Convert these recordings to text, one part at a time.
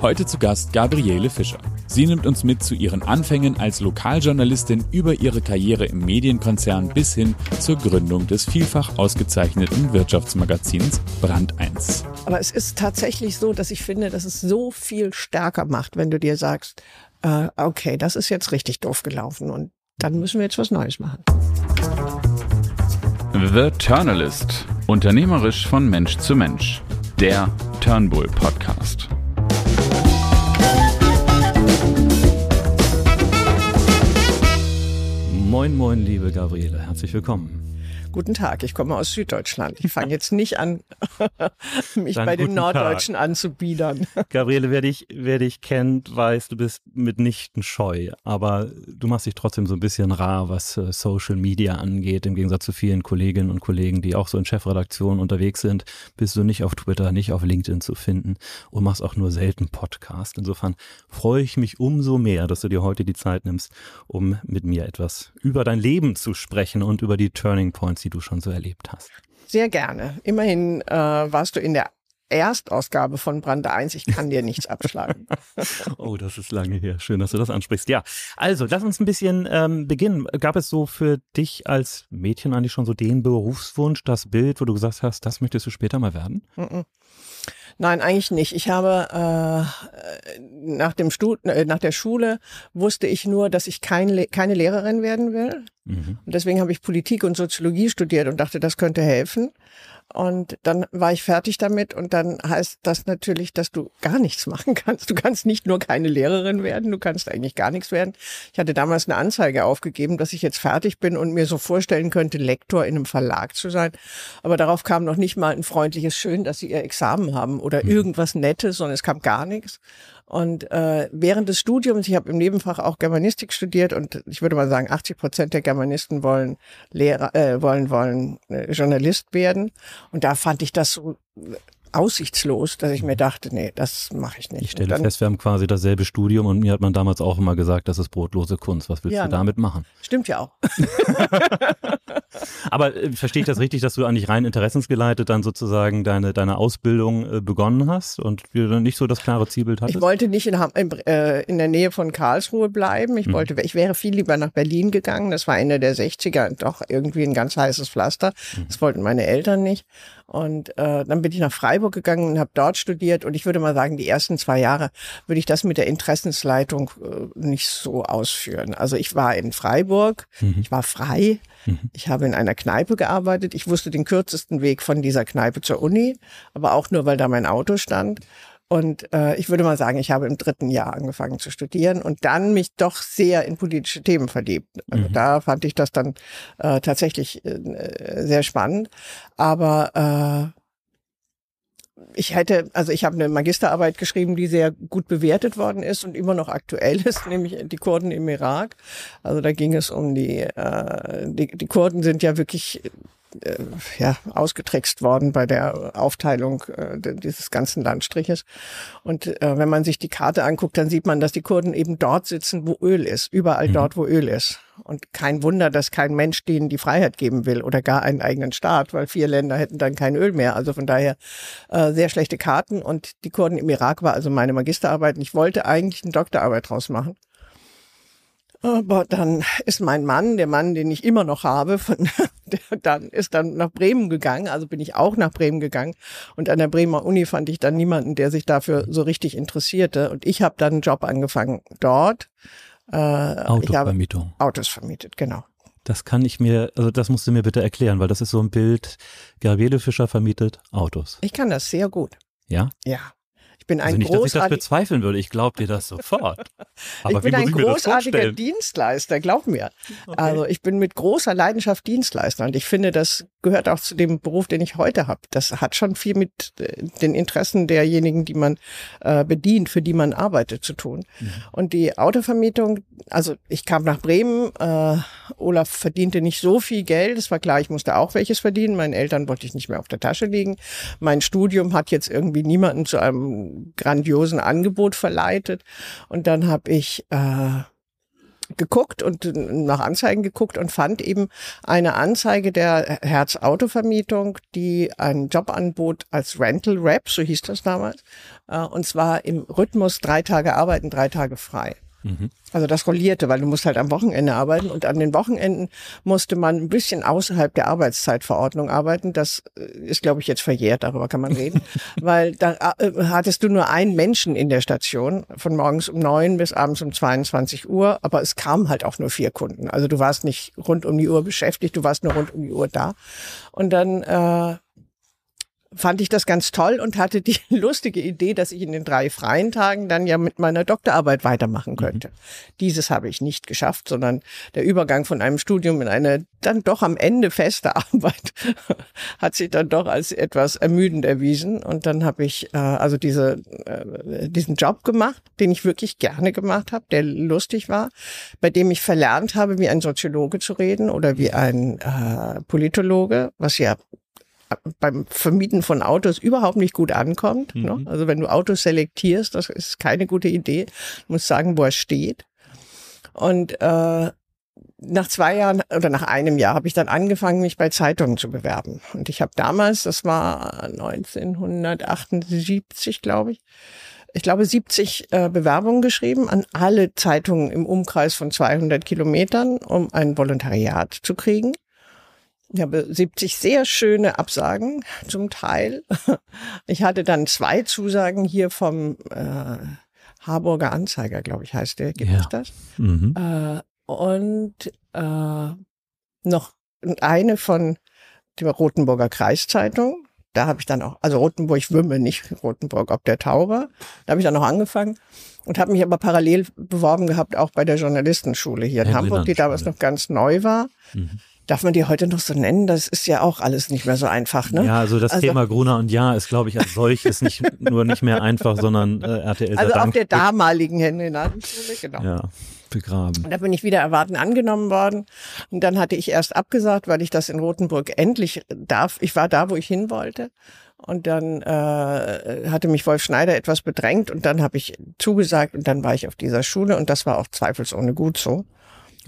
Heute zu Gast Gabriele Fischer. Sie nimmt uns mit zu ihren Anfängen als Lokaljournalistin über ihre Karriere im Medienkonzern bis hin zur Gründung des vielfach ausgezeichneten Wirtschaftsmagazins Brand 1. Aber es ist tatsächlich so, dass ich finde, dass es so viel stärker macht, wenn du dir sagst, äh, okay, das ist jetzt richtig doof gelaufen und dann müssen wir jetzt was Neues machen. The Turnalist. Unternehmerisch von Mensch zu Mensch. Der Turnbull Podcast. Moin, moin, liebe Gabriele. Herzlich willkommen. Guten Tag, ich komme aus Süddeutschland. Ich fange jetzt nicht an, mich Dann bei den Norddeutschen anzubiedern. Gabriele, wer dich, wer dich kennt, weiß, du bist mitnichten scheu, aber du machst dich trotzdem so ein bisschen rar, was äh, Social Media angeht. Im Gegensatz zu vielen Kolleginnen und Kollegen, die auch so in Chefredaktionen unterwegs sind, bist du nicht auf Twitter, nicht auf LinkedIn zu finden und machst auch nur selten Podcast. Insofern freue ich mich umso mehr, dass du dir heute die Zeit nimmst, um mit mir etwas über dein Leben zu sprechen und über die Turning Points, die du schon so erlebt hast. Sehr gerne. Immerhin äh, warst du in der Erstausgabe von Brand 1. Ich kann dir nichts abschlagen. Oh, das ist lange her. Schön, dass du das ansprichst. Ja, also lass uns ein bisschen ähm, beginnen. Gab es so für dich als Mädchen eigentlich schon so den Berufswunsch, das Bild, wo du gesagt hast, das möchtest du später mal werden? Mhm. Nein, eigentlich nicht. Ich habe äh, nach dem Stud äh, nach der Schule wusste ich nur, dass ich kein Le keine Lehrerin werden will. Mhm. Und deswegen habe ich Politik und Soziologie studiert und dachte, das könnte helfen. Und dann war ich fertig damit und dann heißt das natürlich, dass du gar nichts machen kannst. Du kannst nicht nur keine Lehrerin werden, du kannst eigentlich gar nichts werden. Ich hatte damals eine Anzeige aufgegeben, dass ich jetzt fertig bin und mir so vorstellen könnte, Lektor in einem Verlag zu sein. Aber darauf kam noch nicht mal ein freundliches Schön, dass sie ihr Examen haben oder irgendwas Nettes, sondern es kam gar nichts. Und äh, während des Studiums, ich habe im Nebenfach auch Germanistik studiert und ich würde mal sagen, 80 Prozent der Germanisten wollen Lehrer, äh, wollen wollen äh, Journalist werden. Und da fand ich das so aussichtslos, dass ich mir dachte, nee, das mache ich nicht. Ich stelle Und dann, fest, wir haben quasi dasselbe Studium und mir hat man damals auch immer gesagt, das ist brotlose Kunst. Was willst Ja, du ne? damit machen? Stimmt ja auch. Aber äh, verstehe ich das richtig, dass du eigentlich rein interessensgeleitet dann sozusagen deine, deine Ausbildung äh, begonnen hast und wir dann nicht so das klare Zielbild hattest? Ich wollte nicht in, in, äh, in der Nähe von Karlsruhe bleiben. Ich Mhm. wollte, ich wäre viel lieber nach Berlin gegangen. Das war Ende der 60er, doch irgendwie ein ganz heißes Pflaster. Mhm. Das wollten meine Eltern nicht. Und äh, dann bin ich nach Freiburg gegangen und habe dort studiert. Und ich würde mal sagen, die ersten zwei Jahre würde ich das mit der Interessensleitung äh, nicht so ausführen. Also ich war in Freiburg, Mhm. ich war frei. Mhm. Ich habe in einer Kneipe gearbeitet. Ich wusste den kürzesten Weg von dieser Kneipe zur Uni, aber auch nur, weil da mein Auto stand. Und äh, ich würde mal sagen, ich habe im dritten Jahr angefangen zu studieren und dann mich doch sehr in politische Themen verliebt. Also Mhm. da fand ich das dann äh, tatsächlich äh, sehr spannend. Aber äh, ich hätte, also ich habe eine Magisterarbeit geschrieben, die sehr gut bewertet worden ist und immer noch aktuell ist, nämlich die Kurden im Irak. Also da ging es um die, äh, die, die Kurden sind ja wirklich äh, ja, ausgetrickst worden bei der Aufteilung äh, dieses ganzen Landstriches. Und äh, wenn man sich die Karte anguckt, dann sieht man, dass die Kurden eben dort sitzen, wo Öl ist, überall Mhm. dort, wo Öl ist. Und kein Wunder, dass kein Mensch denen die Freiheit geben will oder gar einen eigenen Staat, weil vier Länder hätten dann kein Öl mehr. Also von daher äh, sehr schlechte Karten. Und die Kurden im Irak war also meine Magisterarbeit. Und ich wollte eigentlich eine Doktorarbeit draus machen. Aber dann ist mein Mann, der Mann, den ich immer noch habe, von, der dann ist dann nach Bremen gegangen. Also bin ich auch nach Bremen gegangen. Und an der Bremer Uni fand ich dann niemanden, der sich dafür so richtig interessierte. Und ich habe dann einen Job angefangen dort. Äh, Autovermietung. Autos vermietet, genau. Das kann ich mir, also das musst du mir bitte erklären, weil das ist so ein Bild, Gabriele Fischer vermietet Autos. Ich kann das sehr gut. Ja? Ja. Ich bin Also ein nicht, dass ich das bezweifeln würde, ich glaube dir das sofort. Aber ich bin ein ich großartiger? Dienstleister, glaub mir. Also ich bin mit großer Leidenschaft Dienstleister und ich finde, das gehört auch zu dem Beruf, den ich heute habe. Das hat schon viel mit äh, den Interessen derjenigen, die man äh, bedient, für die man arbeitet, zu tun. Mhm. Und die Autovermietung, also ich kam nach Bremen, äh, Olaf verdiente nicht so viel Geld, es war klar, ich musste auch welches verdienen, meinen Eltern wollte ich nicht mehr auf der Tasche liegen. Mein Studium hat jetzt irgendwie niemanden zu einem grandiosen Angebot verleitet und dann habe ich äh, geguckt und nach Anzeigen geguckt und fand eben eine Anzeige der Herz Autovermietung, die einen Job anbot als Rental Rep, so hieß das damals, äh, und zwar im Rhythmus drei Tage arbeiten, drei Tage frei. Mhm. Also das rollierte, weil du musst halt am Wochenende arbeiten und an den Wochenenden musste man ein bisschen außerhalb der Arbeitszeitverordnung arbeiten. Das äh, ist, glaube ich, jetzt verjährt, darüber kann man reden, weil da äh, hattest du nur einen Menschen in der Station von morgens um neun bis abends um 22 Uhr, aber es kamen halt auch nur vier Kunden. Also du warst nicht rund um die Uhr beschäftigt, du warst nur rund um die Uhr da. Und dann äh, fand ich das ganz toll und hatte die lustige Idee, dass ich in den drei freien Tagen dann ja mit meiner Doktorarbeit weitermachen mhm. könnte. Mhm. Dieses habe ich nicht geschafft, sondern der Übergang von einem Studium in eine dann doch am Ende feste Arbeit hat sich dann doch als etwas ermüdend erwiesen. Und dann habe ich äh, also diese, äh, diesen Job gemacht, den ich wirklich gerne gemacht habe, der lustig war, bei dem ich verlernt habe, wie ein Soziologe zu reden oder wie ein äh, Politologe, was ja beim Vermieten von Autos überhaupt nicht gut ankommt. Ne? Mhm. Ne? Also wenn du Autos selektierst, das ist keine gute Idee. Du musst sagen, wo er steht. Und äh, nach zwei Jahren oder nach einem Jahr habe ich dann angefangen, mich bei Zeitungen zu bewerben. Und ich habe damals, das war 1978, glaube ich, ich glaube 70 äh, Bewerbungen geschrieben an alle Zeitungen im Umkreis von 200 Kilometern, um ein Volontariat zu kriegen. Ich habe 70 sehr schöne Absagen zum Teil. Ich hatte dann zwei Zusagen hier vom äh, Harburger Anzeiger, glaube ich, heißt der. Gibt ja. es das? Mhm. Äh, und äh, noch eine von der Rotenburger Kreiszeitung. Da habe ich dann auch, also Rotenburg Wümme, nicht Rotenburg ob der Tauber. Da habe ich dann noch angefangen und habe mich aber parallel beworben gehabt, auch bei der Journalistenschule hier in Hamburg, die damals noch ganz neu war. Mhm. Darf man die heute noch so nennen? Das ist ja auch alles nicht mehr so einfach, ne? Ja, also das also, Thema Gruner und Ja ist, glaube ich, als solches nicht nur nicht mehr einfach, sondern äh, RTL Also auf der damaligen Henry-Nadenschule, genau. Ja, begraben. Und da bin ich wieder erwarten angenommen worden. Und dann hatte ich erst abgesagt, weil ich das in Rothenburg endlich darf. Ich war da, wo ich hin wollte. Und dann äh, hatte mich Wolf Schneider etwas bedrängt und dann habe ich zugesagt und dann war ich auf dieser Schule und das war auch zweifelsohne gut so.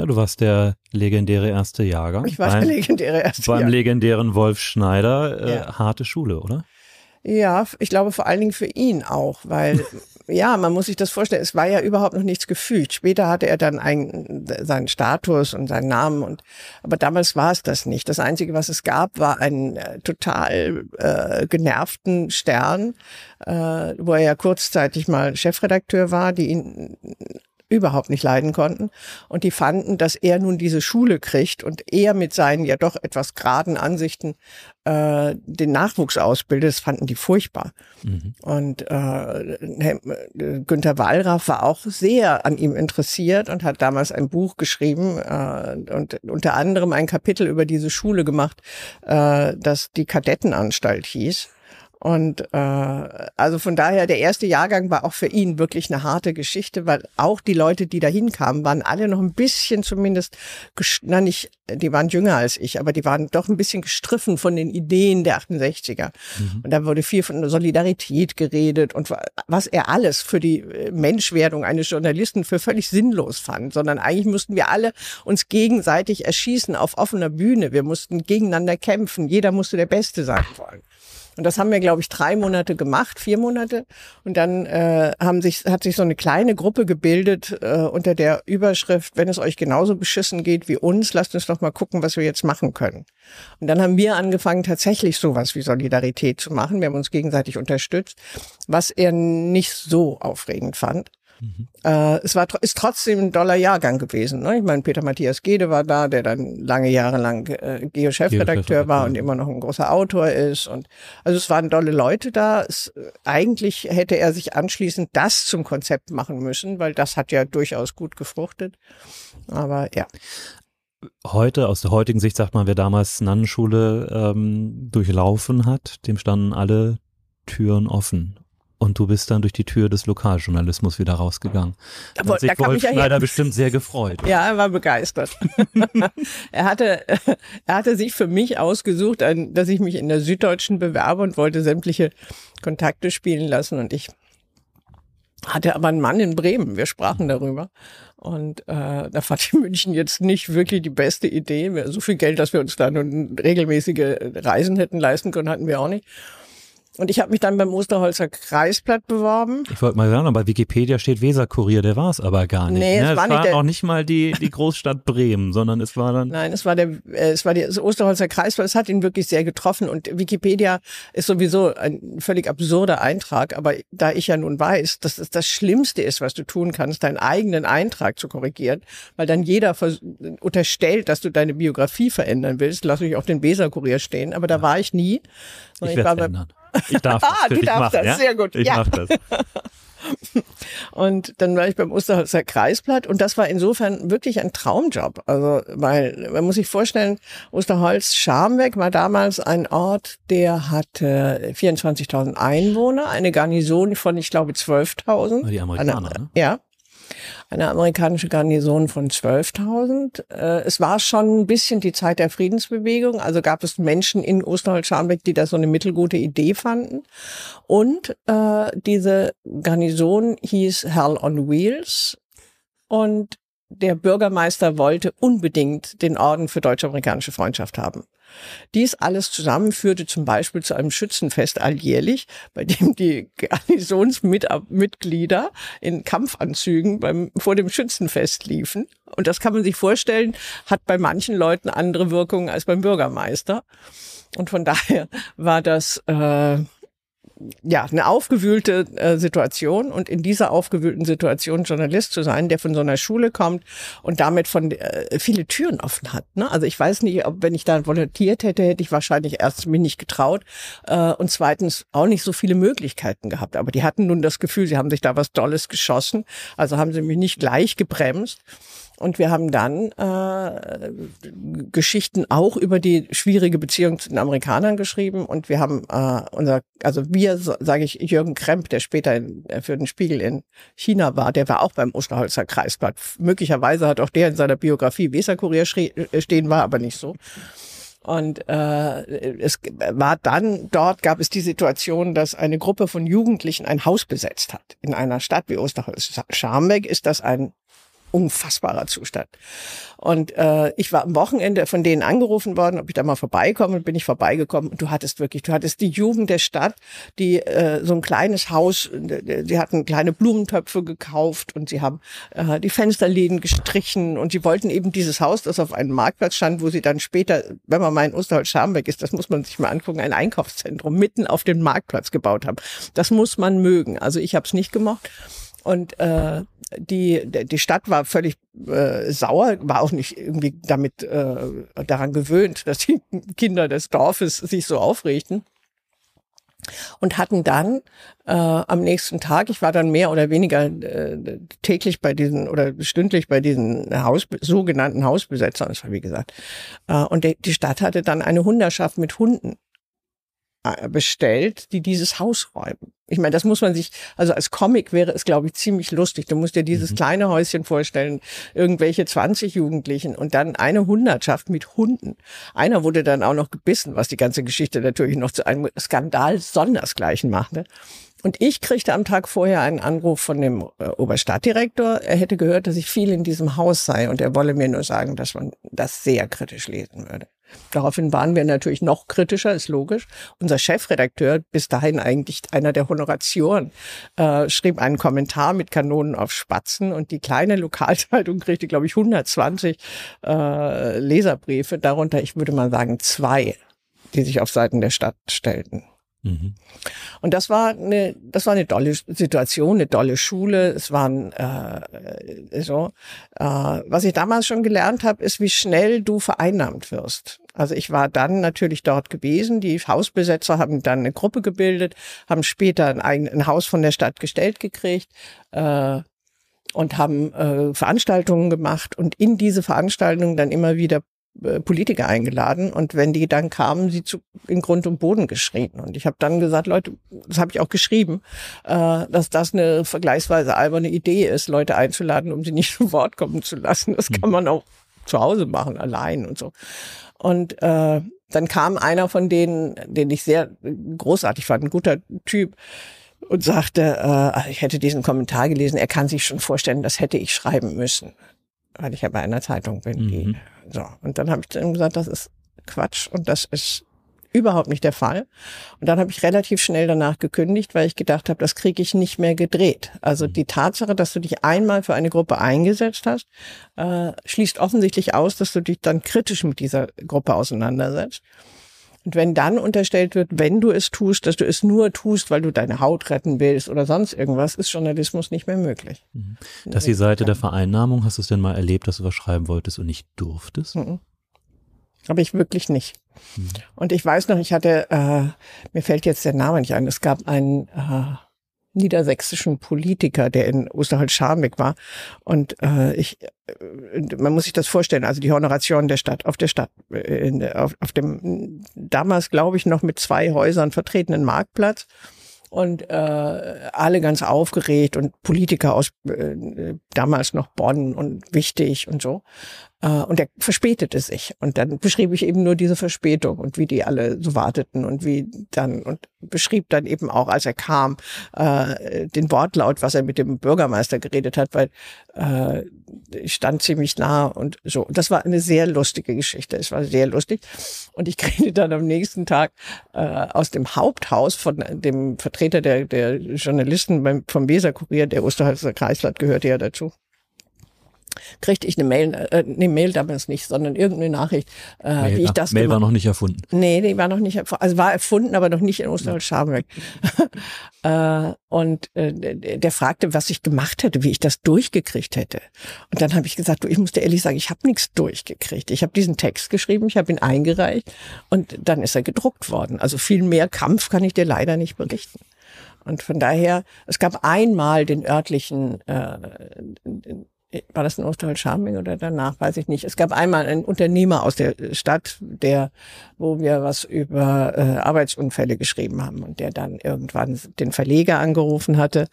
Ja, du warst der legendäre erste Jahrgang. Ich war beim, der legendäre erste Beim Jahrgang. legendären Wolf Schneider. Äh, ja. Harte Schule, oder? Ja, ich glaube vor allen Dingen für ihn auch, weil ja, man muss sich das vorstellen, es war ja überhaupt noch nichts gefügt. Später hatte er dann einen, seinen Status und seinen Namen und aber damals war es das nicht. Das einzige, was es gab, war ein äh, total äh, genervten Stern, äh, wo er ja kurzzeitig mal Chefredakteur war, die ihn überhaupt nicht leiden konnten. Und die fanden, dass er nun diese Schule kriegt und er mit seinen ja doch etwas geraden Ansichten äh, den Nachwuchs ausbildet. Das fanden die furchtbar. Mhm. Und äh, Günther Wallraff war auch sehr an ihm interessiert und hat damals ein Buch geschrieben äh, und unter anderem ein Kapitel über diese Schule gemacht, äh, das die Kadettenanstalt hieß. Und äh, also von daher, der erste Jahrgang war auch für ihn wirklich eine harte Geschichte, weil auch die Leute, die da hinkamen, waren alle noch ein bisschen zumindest, na nicht, die waren jünger als ich, aber die waren doch ein bisschen gestriffen von den Ideen der 68er. Mhm. Und da wurde viel von Solidarität geredet und was er alles für die äh, Menschwerdung eines Journalisten für völlig sinnlos fand, sondern eigentlich mussten wir alle uns gegenseitig erschießen auf offener Bühne. Wir mussten gegeneinander kämpfen. Jeder musste der Beste sein wollen. Und das haben wir, glaube ich, drei Monate gemacht, vier Monate. Und dann äh, haben sich, hat sich so eine kleine Gruppe gebildet äh, unter der Überschrift, wenn es euch genauso beschissen geht wie uns, lasst uns doch mal gucken, was wir jetzt machen können. Und dann haben wir angefangen, tatsächlich sowas wie Solidarität zu machen. Wir haben uns gegenseitig unterstützt, was er nicht so aufregend fand. Mhm. Äh, es war ist trotzdem ein doller Jahrgang gewesen. Ne? Ich meine, Peter Matthias Gede war da, der dann lange Jahre lang äh, Geo-Chefredakteur war und immer noch ein großer Autor ist. Und also es waren dolle Leute da. Es, eigentlich hätte er sich anschließend das zum Konzept machen müssen, weil das hat ja durchaus gut gefruchtet. Aber ja heute, aus der heutigen Sicht sagt man, wer damals Nannenschule ähm, durchlaufen hat, dem standen alle Türen offen. Und du bist dann durch die Tür des Lokaljournalismus wieder rausgegangen. Da, da hat sich Wolf Schneider ja bestimmt sehr gefreut. Ja, er war begeistert. er hatte, er hatte sich für mich ausgesucht, dass ich mich in der Süddeutschen bewerbe und wollte sämtliche Kontakte spielen lassen. Und ich hatte aber einen Mann in Bremen. Wir sprachen darüber. Und äh, da fand ich München jetzt nicht wirklich die beste Idee. So viel Geld, dass wir uns da nun regelmäßige Reisen hätten leisten können, hatten wir auch nicht. Und ich habe mich dann beim Osterholzer Kreisblatt beworben. Ich wollte mal sagen, bei Wikipedia steht Weserkurier, der war es aber gar nicht. Nee, es, ne? war, es war auch nicht mal die, die Großstadt Bremen, sondern es war dann. Nein, es war der, äh, es war das Osterholzer Kreisblatt. Es hat ihn wirklich sehr getroffen. Und Wikipedia ist sowieso ein völlig absurder Eintrag. Aber da ich ja nun weiß, dass es das Schlimmste ist, was du tun kannst, deinen eigenen Eintrag zu korrigieren, weil dann jeder unterstellt, dass du deine Biografie verändern willst, lass ich auch den Weserkurier stehen. Aber da ja. war ich nie. Ich, ich war bei, ich darf das. ah, du darfst machen, das, ja? sehr gut. Ich ja. mach das. Und dann war ich beim Osterholzer Kreisblatt und das war insofern wirklich ein Traumjob. Also, weil man muss sich vorstellen, Osterholz Scharmbeck war damals ein Ort, der hatte 24.000 Einwohner, eine Garnison von, ich glaube, 12.000. Die Amerikaner, ne? Ja eine amerikanische Garnison von 12.000. Äh, es war schon ein bisschen die Zeit der Friedensbewegung. Also gab es Menschen in Osterholz-Scharmbeck, die das so eine mittelgute Idee fanden. Und äh, diese Garnison hieß Hell on Wheels. Und der Bürgermeister wollte unbedingt den Orden für deutsch-amerikanische Freundschaft haben. Dies alles zusammen führte zum Beispiel zu einem Schützenfest alljährlich, bei dem die Garnisonsmitglieder in Kampfanzügen beim, vor dem Schützenfest liefen. Und das kann man sich vorstellen, hat bei manchen Leuten andere Wirkungen als beim Bürgermeister. Und von daher war das äh, ja, eine aufgewühlte äh, Situation und in dieser aufgewühlten Situation Journalist zu sein, der von so einer Schule kommt und damit von äh, viele Türen offen hat. Ne? Also ich weiß nicht, ob wenn ich da volontiert hätte, hätte ich wahrscheinlich erst mich nicht getraut äh, und zweitens auch nicht so viele Möglichkeiten gehabt. Aber die hatten nun das Gefühl, sie haben sich da was Dolles geschossen, also haben sie mich nicht gleich gebremst. Und wir haben dann äh, Geschichten auch über die schwierige Beziehung zu den Amerikanern geschrieben. Und wir haben äh, unser, also wir, sage ich, Jürgen Kremp, der später in, für den Spiegel in China war, der war auch beim Osterholzer Kreisblatt. Möglicherweise hat auch der in seiner Biografie Weserkurier äh, stehen, war aber nicht so. Und äh, es war dann, dort gab es die Situation, dass eine Gruppe von Jugendlichen ein Haus besetzt hat. In einer Stadt wie Osterholz-Scharmbeck ist das ein unfassbarer Zustand. Und äh, ich war am Wochenende von denen angerufen worden, ob ich da mal vorbeikomme bin ich vorbeigekommen. Und du hattest wirklich, du hattest die Jugend der Stadt, die äh, so ein kleines Haus, die hatten kleine Blumentöpfe gekauft und sie haben äh, die Fensterläden gestrichen und sie wollten eben dieses Haus, das auf einem Marktplatz stand, wo sie dann später, wenn man mal in Osterholz-Scharmbeck ist, das muss man sich mal angucken, ein Einkaufszentrum mitten auf den Marktplatz gebaut haben. Das muss man mögen. Also ich habe es nicht gemocht. Und äh, die, die Stadt war völlig äh, sauer, war auch nicht irgendwie damit äh, daran gewöhnt, dass die Kinder des Dorfes sich so aufregten. Und hatten dann äh, am nächsten Tag, ich war dann mehr oder weniger äh, täglich bei diesen oder stündlich bei diesen Haus, sogenannten Hausbesetzern, das war wie gesagt. Äh, und die, Stadt hatte dann eine Hunderschaft mit Hunden bestellt, die dieses Haus räumen. Ich meine, das muss man sich, also als Comic wäre es, glaube ich, ziemlich lustig. Du musst dir dieses mhm. kleine Häuschen vorstellen, irgendwelche 20 Jugendlichen und dann eine Hundertschaft mit Hunden. Einer wurde dann auch noch gebissen, was die ganze Geschichte natürlich noch zu einem Skandal sondersgleichen machte. Und ich kriegte am Tag vorher einen Anruf von dem äh, Oberstadtdirektor. Er hätte gehört, dass ich viel in diesem Haus sei und er wolle mir nur sagen, dass man das sehr kritisch lesen würde. Daraufhin waren wir natürlich noch kritischer, ist logisch. Unser Chefredakteur, bis dahin eigentlich einer der Honoratioren, äh, schrieb einen Kommentar mit Kanonen auf Spatzen und die kleine Lokalzeitung kriegte, glaube ich, 120 äh, Leserbriefe, darunter, ich würde mal sagen, zwei, die sich auf Seiten der Stadt stellten. Mhm. Und das war eine, das war eine tolle Situation, eine tolle Schule. Es waren äh, so. Äh, was ich damals schon gelernt habe, ist, wie schnell du vereinnahmt wirst. Also ich war dann natürlich dort gewesen. Die Hausbesetzer haben dann eine Gruppe gebildet, haben später ein, ein Haus von der Stadt gestellt gekriegt. Äh, und haben äh, Veranstaltungen gemacht und in diese Veranstaltungen dann immer wieder äh, Politiker eingeladen und wenn die dann kamen, sie zu in Grund und Boden geschrien. Und ich habe dann gesagt, Leute, das habe ich auch geschrieben, äh, dass das eine vergleichsweise alberne Idee ist, Leute einzuladen, um sie nicht zu Wort kommen zu lassen. Das kann mhm. man auch zu Hause machen, allein und so. Und äh, dann kam einer von denen, den ich sehr großartig fand, ein guter Typ, und sagte, äh, ich hätte diesen Kommentar gelesen, er kann sich schon vorstellen, das hätte ich schreiben müssen, weil ich ja bei einer Zeitung bin. Die, Mhm. So. Und dann habe ich dann gesagt, das ist Quatsch und das ist überhaupt nicht der Fall. Und dann habe ich relativ schnell danach gekündigt, weil ich gedacht habe, das kriege ich nicht mehr gedreht. Also die Tatsache, dass du dich einmal für eine Gruppe eingesetzt hast, äh, schließt offensichtlich aus, dass du dich dann kritisch mit dieser Gruppe auseinandersetzt. Und wenn dann unterstellt wird, wenn du es tust, dass du es nur tust, weil du deine Haut retten willst oder sonst irgendwas, ist Journalismus nicht mehr möglich. Das ist die Seite der Vereinnahmung. Hast du es denn mal erlebt, dass du was schreiben wolltest und nicht durftest? Mhm. Aber ich wirklich nicht. Und ich weiß noch, ich hatte, äh, mir fällt jetzt der Name nicht ein, es gab einen äh, niedersächsischen Politiker, der in Osterholz-Scharmbeck war. Und äh, ich, äh, man muss sich das vorstellen, also die Honoration der Stadt, auf der Stadt, äh, in, auf, auf dem damals, glaube ich, noch mit zwei Häusern vertretenen Marktplatz. Und äh, alle ganz aufgeregt und Politiker aus äh, damals noch Bonn und wichtig und so. Äh, und er verspätete sich. Und dann beschrieb ich eben nur diese Verspätung und wie die alle so warteten und wie dann und beschrieb dann eben auch, als er kam, äh, den Wortlaut, was er mit dem Bürgermeister geredet hat, weil äh, ich stand ziemlich nah und so. Das war eine sehr lustige Geschichte. Es war sehr lustig. Und ich kriegte dann am nächsten Tag äh, aus dem Haupthaus von dem Vertreter der, der Journalisten beim, vom Weserkurier, der Osterholzer Kreisblatt gehörte ja dazu, kriegte ich eine Mail, äh, eine Mail damals nicht, sondern irgendeine Nachricht, äh, Mail, wie ich das Mail war noch nicht erfunden. Nee, die war noch nicht, erf- also war erfunden, aber noch nicht in Osterholz-Scharmbeck. äh, und äh, der der fragte, was ich gemacht hätte, wie ich das durchgekriegt hätte. Und dann habe ich gesagt, du, ich muss dir ehrlich sagen, ich habe nichts durchgekriegt. Ich habe diesen Text geschrieben, ich habe ihn eingereicht und dann ist er gedruckt worden. Also viel mehr Kampf kann ich dir leider nicht berichten. Und von daher, es gab einmal den örtlichen, äh, war das in Osterholz-Scharmbeck oder danach, weiß ich nicht. Es gab einmal einen Unternehmer aus der Stadt, der, wo wir was über äh, Arbeitsunfälle geschrieben haben und der dann irgendwann den Verleger angerufen hatte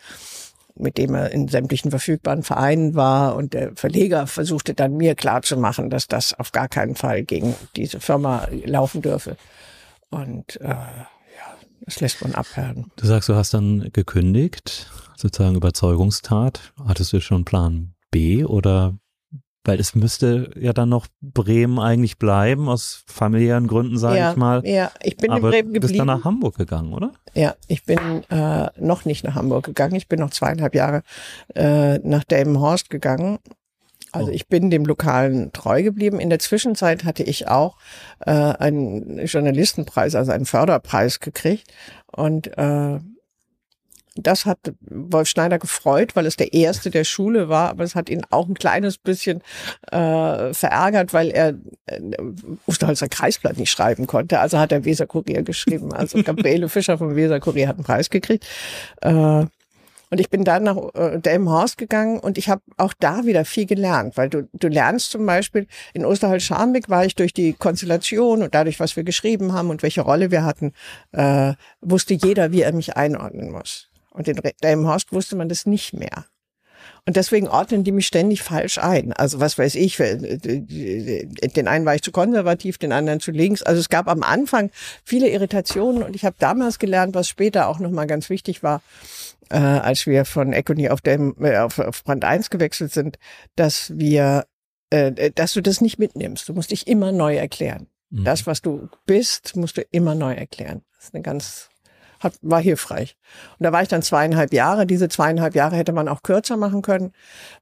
mit dem er in sämtlichen verfügbaren Vereinen war. Und der Verleger versuchte dann mir klarzumachen, dass das auf gar keinen Fall gegen diese Firma laufen dürfe. Und äh, ja, das lässt man abhören. Du sagst, du hast dann gekündigt, sozusagen Überzeugungstat. Hattest du schon Plan B oder weil es müsste ja dann noch Bremen eigentlich bleiben, aus familiären Gründen, sage ja, ich mal. Ja, ich bin Aber in Bremen du bist dann geblieben. nach Hamburg gegangen, oder? Ja, ich bin äh, noch nicht nach Hamburg gegangen. Ich bin noch zweieinhalb Jahre äh, nach Delmenhorst gegangen. Also Oh. ich bin dem Lokalen treu geblieben. In der Zwischenzeit hatte ich auch äh, einen Journalistenpreis, also einen Förderpreis gekriegt. Und äh, das hat Wolf Schneider gefreut, weil es der erste der Schule war, aber es hat ihn auch ein kleines bisschen äh, verärgert, weil er äh, Osterholzer Kreisblatt nicht schreiben konnte. Also hat er Weserkurier geschrieben. Also Gabriele Fischer vom Weserkurier hat einen Preis gekriegt. Äh, und ich bin dann nach äh, Delmenhorst gegangen und ich habe auch da wieder viel gelernt, weil du, du lernst zum Beispiel, in Osterholz-Scharmbeck war ich durch die Konstellation und dadurch, was wir geschrieben haben und welche Rolle wir hatten, äh, wusste jeder, wie er mich einordnen muss. Und in Delmenhorst wusste man das nicht mehr. Und deswegen ordnen die mich ständig falsch ein. Also was weiß ich, äh, den einen war ich zu konservativ, den anderen zu links. Also es gab am Anfang viele Irritationen und ich habe damals gelernt, was später auch nochmal ganz wichtig war, äh, als wir von Econy auf, dem, äh, auf, auf Brand 1 gewechselt sind, dass wir, äh, dass du das nicht mitnimmst. Du musst dich immer neu erklären. Mhm. Das, was du bist, musst du immer neu erklären. Das ist eine ganz, hat, war hilfreich. Und da war ich dann zweieinhalb Jahre. Diese zweieinhalb Jahre hätte man auch kürzer machen können,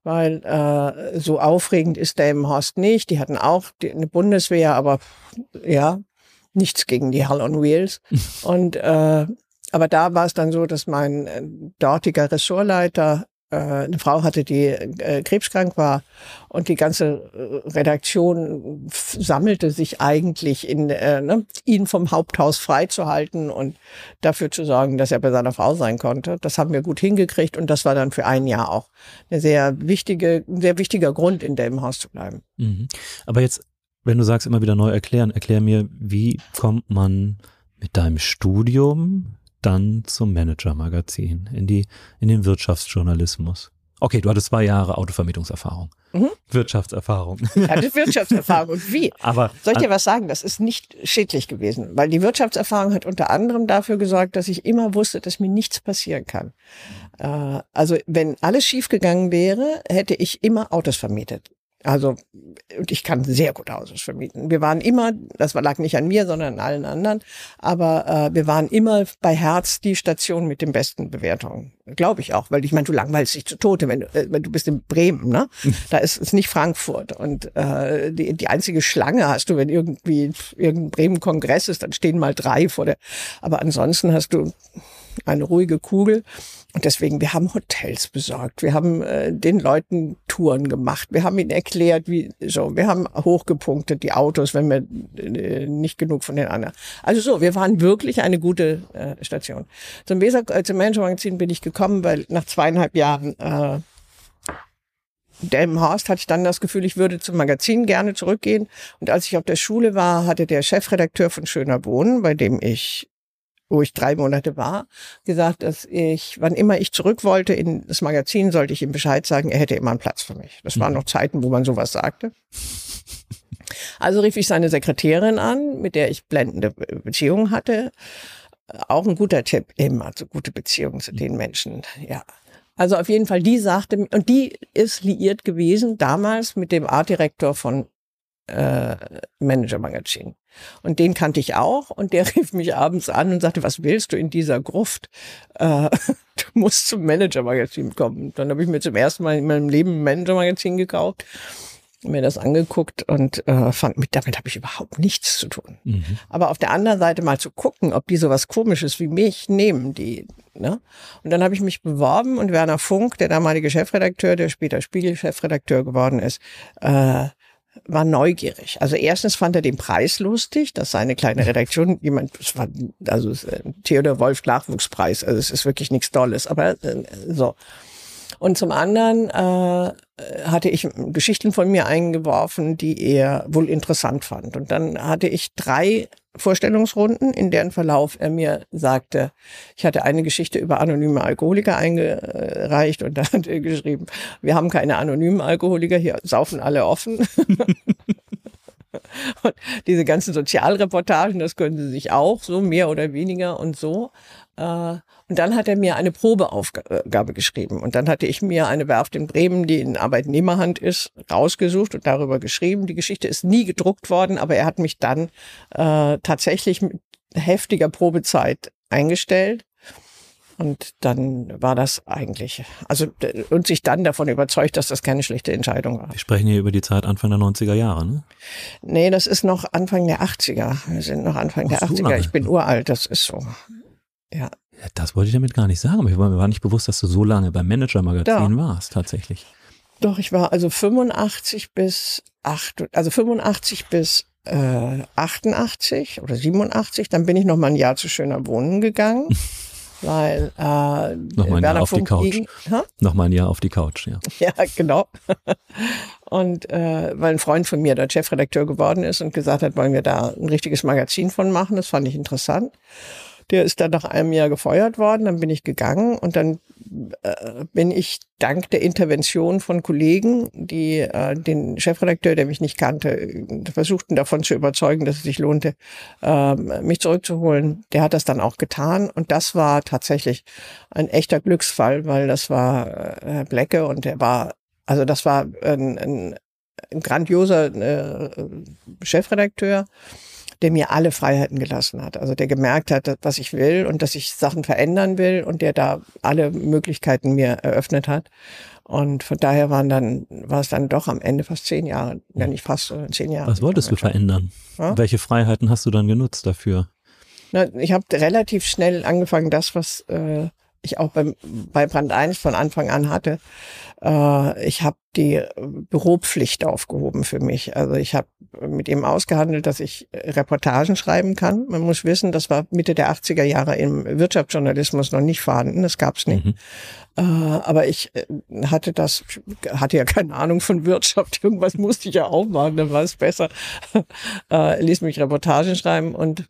weil äh, so aufregend ist Delmenhorst nicht. Die hatten auch die, eine Bundeswehr, aber ja, nichts gegen die Hell on Wheels. Und äh, aber da war es dann so, dass mein äh, dortiger Ressortleiter eine Frau hatte, die äh, krebskrank war und die ganze äh, Redaktion sammelte sich eigentlich in äh, ne, ihn vom Haupthaus freizuhalten und dafür zu sorgen, dass er bei seiner Frau sein konnte. Das haben wir gut hingekriegt und das war dann für ein Jahr auch eine sehr wichtige, ein sehr wichtiger Grund, in dem Haus zu bleiben. Mhm. Aber jetzt, wenn du sagst, immer wieder neu erklären, erklär mir, wie kommt man mit deinem Studium dann zum Manager-Magazin, in die, in den Wirtschaftsjournalismus? Okay, du hattest zwei Jahre Autovermietungserfahrung. Mhm. Wirtschaftserfahrung. Ich hatte Wirtschaftserfahrung. Und wie? Aber, Soll ich dir was sagen? Das ist nicht schädlich gewesen, weil die Wirtschaftserfahrung hat unter anderem dafür gesorgt, dass ich immer wusste, dass mir nichts passieren kann. Äh, also wenn alles schiefgegangen wäre, hätte ich immer Autos vermietet. Also, ich kann sehr gut Autos vermieten. Wir waren immer, das lag nicht an mir, sondern an allen anderen, aber äh, wir waren immer bei Herz die Station mit den besten Bewertungen. Glaube ich auch, weil ich meine, du langweilst dich zu Tode, wenn, äh, wenn du bist in Bremen, ne? Da ist es nicht Frankfurt. Und äh, die, die einzige Schlange hast du, wenn irgendwie irgendein Bremen-Kongress ist, dann stehen mal drei vor der. Aber ansonsten hast du eine ruhige Kugel. Und deswegen, wir haben Hotels besorgt, wir haben äh, den Leuten Touren gemacht, wir haben ihnen erklärt, wie so, wir haben hochgepunktet die Autos, wenn wir äh, nicht genug von den anderen. Also so, wir waren wirklich eine gute äh, Station. Zum Weser, äh, zum Manager Magazin bin ich gekommen, weil nach zweieinhalb Jahren äh, Delmenhorst hatte ich dann das Gefühl, ich würde zum Magazin gerne zurückgehen. Und als ich auf der Schule war, hatte der Chefredakteur von Schöner Wohnen, bei dem ich wo ich drei Monate war, gesagt, dass ich, wann immer ich zurück wollte in das Magazin, sollte ich ihm Bescheid sagen, er hätte immer einen Platz für mich. Das waren mhm. noch Zeiten, wo man sowas sagte. Also rief ich seine Sekretärin an, mit der ich blendende Beziehungen hatte. Auch ein guter Tipp, immer so gute Beziehungen zu den Menschen, ja. Also auf jeden Fall, die sagte, und die ist liiert gewesen damals mit dem Artdirektor von äh, Manager Magazin. Und den kannte ich auch und der rief mich abends an und sagte, was willst du in dieser Gruft? Äh, du musst zum Manager Magazin kommen. Dann habe ich mir zum ersten Mal in meinem Leben ein Manager Magazin gekauft mir das angeguckt und äh, fand, mit, damit habe ich überhaupt nichts zu tun. Mhm. Aber auf der anderen Seite mal zu gucken, ob die sowas Komisches wie mich nehmen, die, ne? Und dann habe ich mich beworben und Werner Funk, der damalige Chefredakteur, der später Spiegel-Chefredakteur geworden ist, äh, war neugierig. Also erstens fand er den Preis lustig, dass seine kleine Redaktion jemand, es war also Theodor Wolf Nachwuchspreis, also es ist wirklich nichts Tolles, aber äh, so. Und zum anderen äh, hatte ich Geschichten von mir eingeworfen, die er wohl interessant fand. Und dann hatte ich drei Vorstellungsrunden, in deren Verlauf er mir sagte, ich hatte eine Geschichte über anonyme Alkoholiker eingereicht und da hat er geschrieben, wir haben keine anonymen Alkoholiker, hier saufen alle offen. und diese ganzen Sozialreportagen, das können sie sich auch, so mehr oder weniger und so. Äh, und dann hat er mir eine Probeaufgabe geschrieben. Und dann hatte ich mir eine Werft in Bremen, die in Arbeitnehmerhand ist, rausgesucht und darüber geschrieben. Die Geschichte ist nie gedruckt worden, aber er hat mich dann äh, tatsächlich mit heftiger Probezeit eingestellt. Und dann war das eigentlich, also und sich dann davon überzeugt, dass das keine schlechte Entscheidung war. Wir sprechen hier über die Zeit Anfang der 90er Jahre, ne? Nee, das ist noch Anfang der 80er. Wir sind noch Anfang Ach, der so 80er. Lange. Ich bin uralt, das ist so. Ja. Das wollte ich damit gar nicht sagen. Mir war nicht bewusst, dass du so lange beim Manager-Magazin warst, tatsächlich. Doch, ich war also 85 bis 8, also 85 bis äh, 88 oder 87. Dann bin ich noch mal ein Jahr zu schöner Wohnen gegangen. weil äh, noch mal ein Jahr auf Funk die Couch. Ging, noch mal ein Jahr auf die Couch, ja. Ja, genau. Und äh, weil ein Freund von mir der Chefredakteur geworden ist und gesagt hat, wollen wir da ein richtiges Magazin von machen. Das fand ich interessant. Der ist dann nach einem Jahr gefeuert worden, dann bin ich gegangen und dann äh, bin ich dank der Intervention von Kollegen, die äh, den Chefredakteur, der mich nicht kannte, versuchten davon zu überzeugen, dass es sich lohnte, äh, mich zurückzuholen. Der hat das dann auch getan und das war tatsächlich ein echter Glücksfall, weil das war äh, Herr Blecke und der war, also das war ein, ein, ein grandioser äh, Chefredakteur der mir alle Freiheiten gelassen hat. Also der gemerkt hat, was ich will und dass ich Sachen verändern will und der da alle Möglichkeiten mir eröffnet hat. Und von daher waren dann, war es dann doch am Ende fast zehn Jahre, ja nicht fast, sondern zehn Jahre. Was wolltest du verändern? Ja? Welche Freiheiten hast du dann genutzt dafür? Na, ich habe relativ schnell angefangen, das, was äh, ich auch beim, bei Brand 1 von Anfang an hatte. Äh, ich habe die Büropflicht aufgehoben für mich. Also ich habe mit ihm ausgehandelt, dass ich Reportagen schreiben kann. Man muss wissen, das war Mitte der 80er Jahre im Wirtschaftsjournalismus noch nicht vorhanden. Das gab es nicht. Mhm. Äh, aber ich äh, hatte das, hatte ja keine Ahnung von Wirtschaft. Irgendwas musste ich ja auch machen, dann war es besser. äh, ließ mich Reportagen schreiben und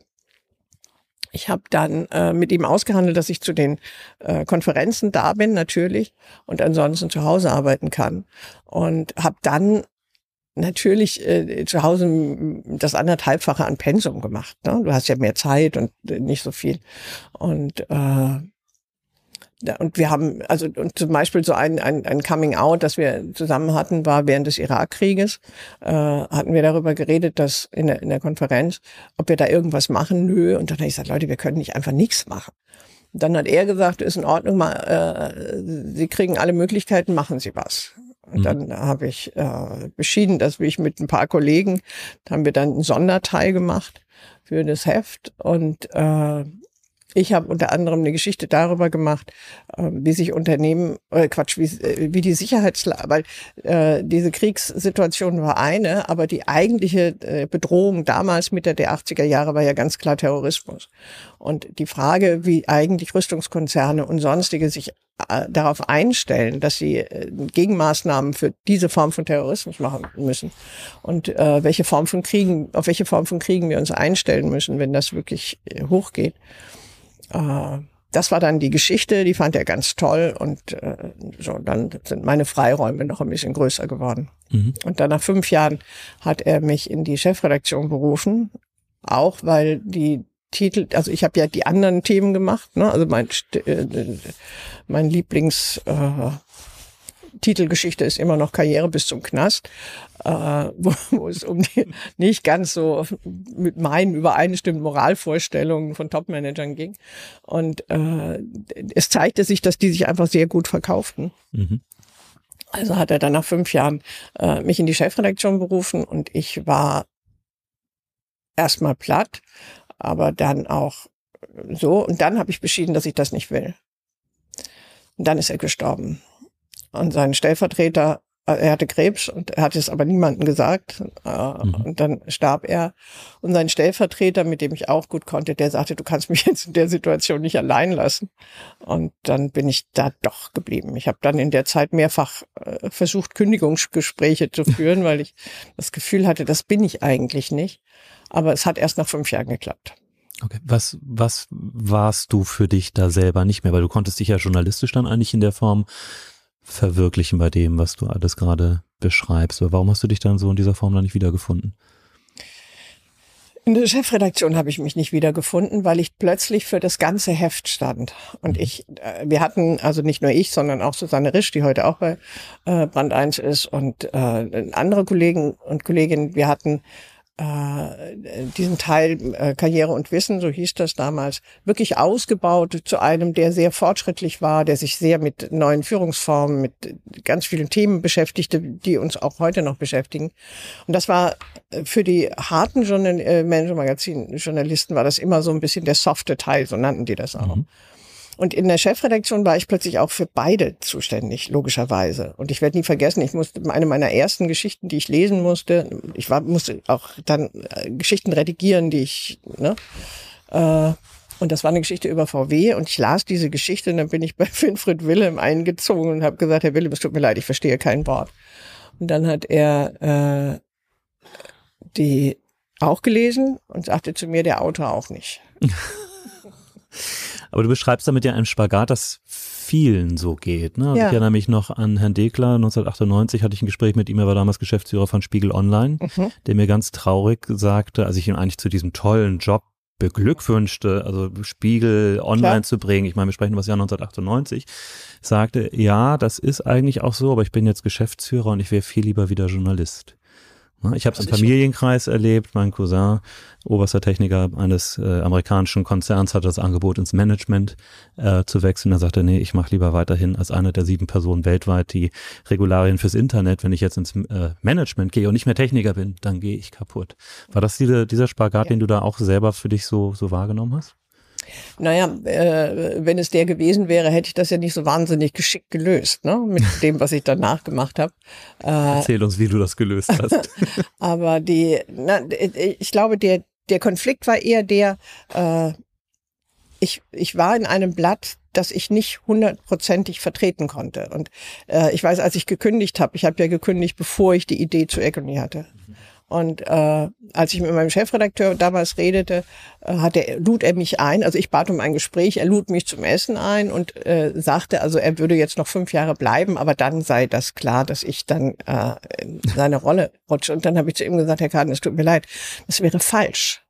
Ich habe dann äh, mit ihm ausgehandelt, dass ich zu den äh, Konferenzen da bin, natürlich, und ansonsten zu Hause arbeiten kann. Und habe dann natürlich äh, zu Hause das anderthalbfache an Pensum gemacht. Ne? Du hast ja mehr Zeit und äh, nicht so viel. Und äh, und wir haben, also und zum Beispiel so ein, ein, ein Coming Out, das wir zusammen hatten, war während des Irakkrieges, äh, hatten wir darüber geredet, dass in der, in der Konferenz, ob wir da irgendwas machen, nö. Und dann habe ich gesagt, Leute, wir können nicht einfach nichts machen. Und dann hat er gesagt, ist in Ordnung, mal, äh, Sie kriegen alle Möglichkeiten, machen Sie was. Und mhm. dann habe ich äh, beschieden, dass ich mit ein paar Kollegen, haben wir dann einen Sonderteil gemacht für das Heft und äh, ich habe unter anderem eine Geschichte darüber gemacht, äh, wie sich Unternehmen, äh, Quatsch, wie, äh, wie die Sicherheitslage, weil äh, diese Kriegssituation war eine, aber die eigentliche äh, Bedrohung damals Mitte der 80er Jahre war ja ganz klar Terrorismus. Und die Frage, wie eigentlich Rüstungskonzerne und sonstige sich äh, darauf einstellen, dass sie äh, Gegenmaßnahmen für diese Form von Terrorismus machen müssen und äh, welche Form von Kriegen, auf welche Form von Kriegen wir uns einstellen müssen, wenn das wirklich hochgeht. Äh, das war dann die Geschichte, die fand er ganz toll und äh, so dann sind meine Freiräume noch ein bisschen größer geworden. Mhm. Und dann nach fünf Jahren hat er mich in die Chefredaktion berufen, auch weil die Titel, also ich habe ja die anderen Themen gemacht, ne? also mein äh, mein Lieblings äh, Titelgeschichte ist immer noch Karriere bis zum Knast, äh, wo, wo es um die nicht ganz so mit meinen übereinstimmenden Moralvorstellungen von Topmanagern ging. Und äh, es zeigte sich, dass die sich einfach sehr gut verkauften. Mhm. Also hat er dann nach fünf Jahren äh, mich in die Chefredaktion berufen und ich war erstmal platt, aber dann auch so. Und dann habe ich beschieden, dass ich das nicht will. Und dann ist er gestorben. Und sein Stellvertreter, er hatte Krebs und er hat es aber niemandem gesagt. Äh, mhm. Und dann starb er. Und sein Stellvertreter, mit dem ich auch gut konnte, der sagte, du kannst mich jetzt in der Situation nicht allein lassen. Und dann bin ich da doch geblieben. Ich habe dann in der Zeit mehrfach äh, versucht, Kündigungsgespräche zu führen, weil ich das Gefühl hatte, das bin ich eigentlich nicht. Aber es hat erst nach fünf Jahren geklappt. Okay. Was, was warst du für dich da selber nicht mehr? Weil du konntest dich ja journalistisch dann eigentlich in der Form verwirklichen bei dem, was du alles gerade beschreibst? Oder warum hast du dich dann so in dieser Form noch nicht wiedergefunden? In der Chefredaktion habe ich mich nicht wiedergefunden, weil ich plötzlich für das ganze Heft stand. Und mhm. ich, äh, wir hatten, also nicht nur ich, sondern auch Susanne Risch, die heute auch bei äh, Brand 1 ist, und äh, andere Kollegen und Kolleginnen, wir hatten äh, diesen Teil äh, Karriere und Wissen, so hieß das damals, wirklich ausgebaut zu einem, der sehr fortschrittlich war, der sich sehr mit neuen Führungsformen, mit ganz vielen Themen beschäftigte, die uns auch heute noch beschäftigen. Und das war äh, für die harten Journal äh, Manager-Magazin-Journalisten war das immer so ein bisschen der softe Teil, so nannten die das auch. Mhm. Und in der Chefredaktion war ich plötzlich auch für beide zuständig, logischerweise. Und ich werde nie vergessen, ich musste eine meiner ersten Geschichten, die ich lesen musste, ich war, musste auch dann äh, Geschichten redigieren, die ich, ne, äh, und das war eine Geschichte über VW und ich las diese Geschichte und dann bin ich bei Winfried Willem eingezogen und habe gesagt, Herr Willem, es tut mir leid, ich verstehe kein Wort. Und dann hat er äh, die auch gelesen und sagte zu mir, der Autor auch nicht. Aber du beschreibst damit ja einen Spagat, das vielen so geht. Ne? Also ja. Ich erinnere mich noch an Herrn Dekler. 1998 hatte ich ein Gespräch mit ihm. Er war damals Geschäftsführer von Spiegel Online, mhm. der mir ganz traurig sagte, als ich ihn eigentlich zu diesem tollen Job beglückwünschte, also Spiegel online Klar. zu bringen. Ich meine, wir sprechen über das Jahr 1998. Sagte, ja, das ist eigentlich auch so, aber ich bin jetzt Geschäftsführer und ich wäre viel lieber wieder Journalist. Ne, ich habe es im Familienkreis erlebt. Mein Cousin, oberster Techniker eines äh, amerikanischen Konzerns, hat das Angebot ins Management äh, zu wechseln. Er sagte, nee, ich mache lieber weiterhin als eine der sieben Personen weltweit die Regularien fürs Internet. Wenn ich jetzt ins äh, Management gehe und nicht mehr Techniker bin, dann gehe ich kaputt. War das diese, dieser Spagat, ja. den du da auch selber für dich so, so wahrgenommen hast? Naja, äh, wenn es der gewesen wäre, hätte ich das ja nicht so wahnsinnig geschickt gelöst, ne? mit dem, was ich danach gemacht habe. Äh, Erzähl uns, wie du das gelöst hast. aber die, na, ich glaube, der, der Konflikt war eher der, äh, ich, ich war in einem Blatt, das ich nicht hundertprozentig vertreten konnte. Und äh, ich weiß, als ich gekündigt habe, ich habe ja gekündigt, bevor ich die Idee zu Agony hatte. Und äh, als ich mit meinem Chefredakteur damals redete, äh, hat er, lud er mich ein, also ich bat um ein Gespräch, er lud mich zum Essen ein und äh, sagte, also er würde jetzt noch fünf Jahre bleiben, aber dann sei das klar, dass ich dann äh, in seine Rolle rutsche. Und dann habe ich zu ihm gesagt, Herr Kaden, es tut mir leid, das wäre falsch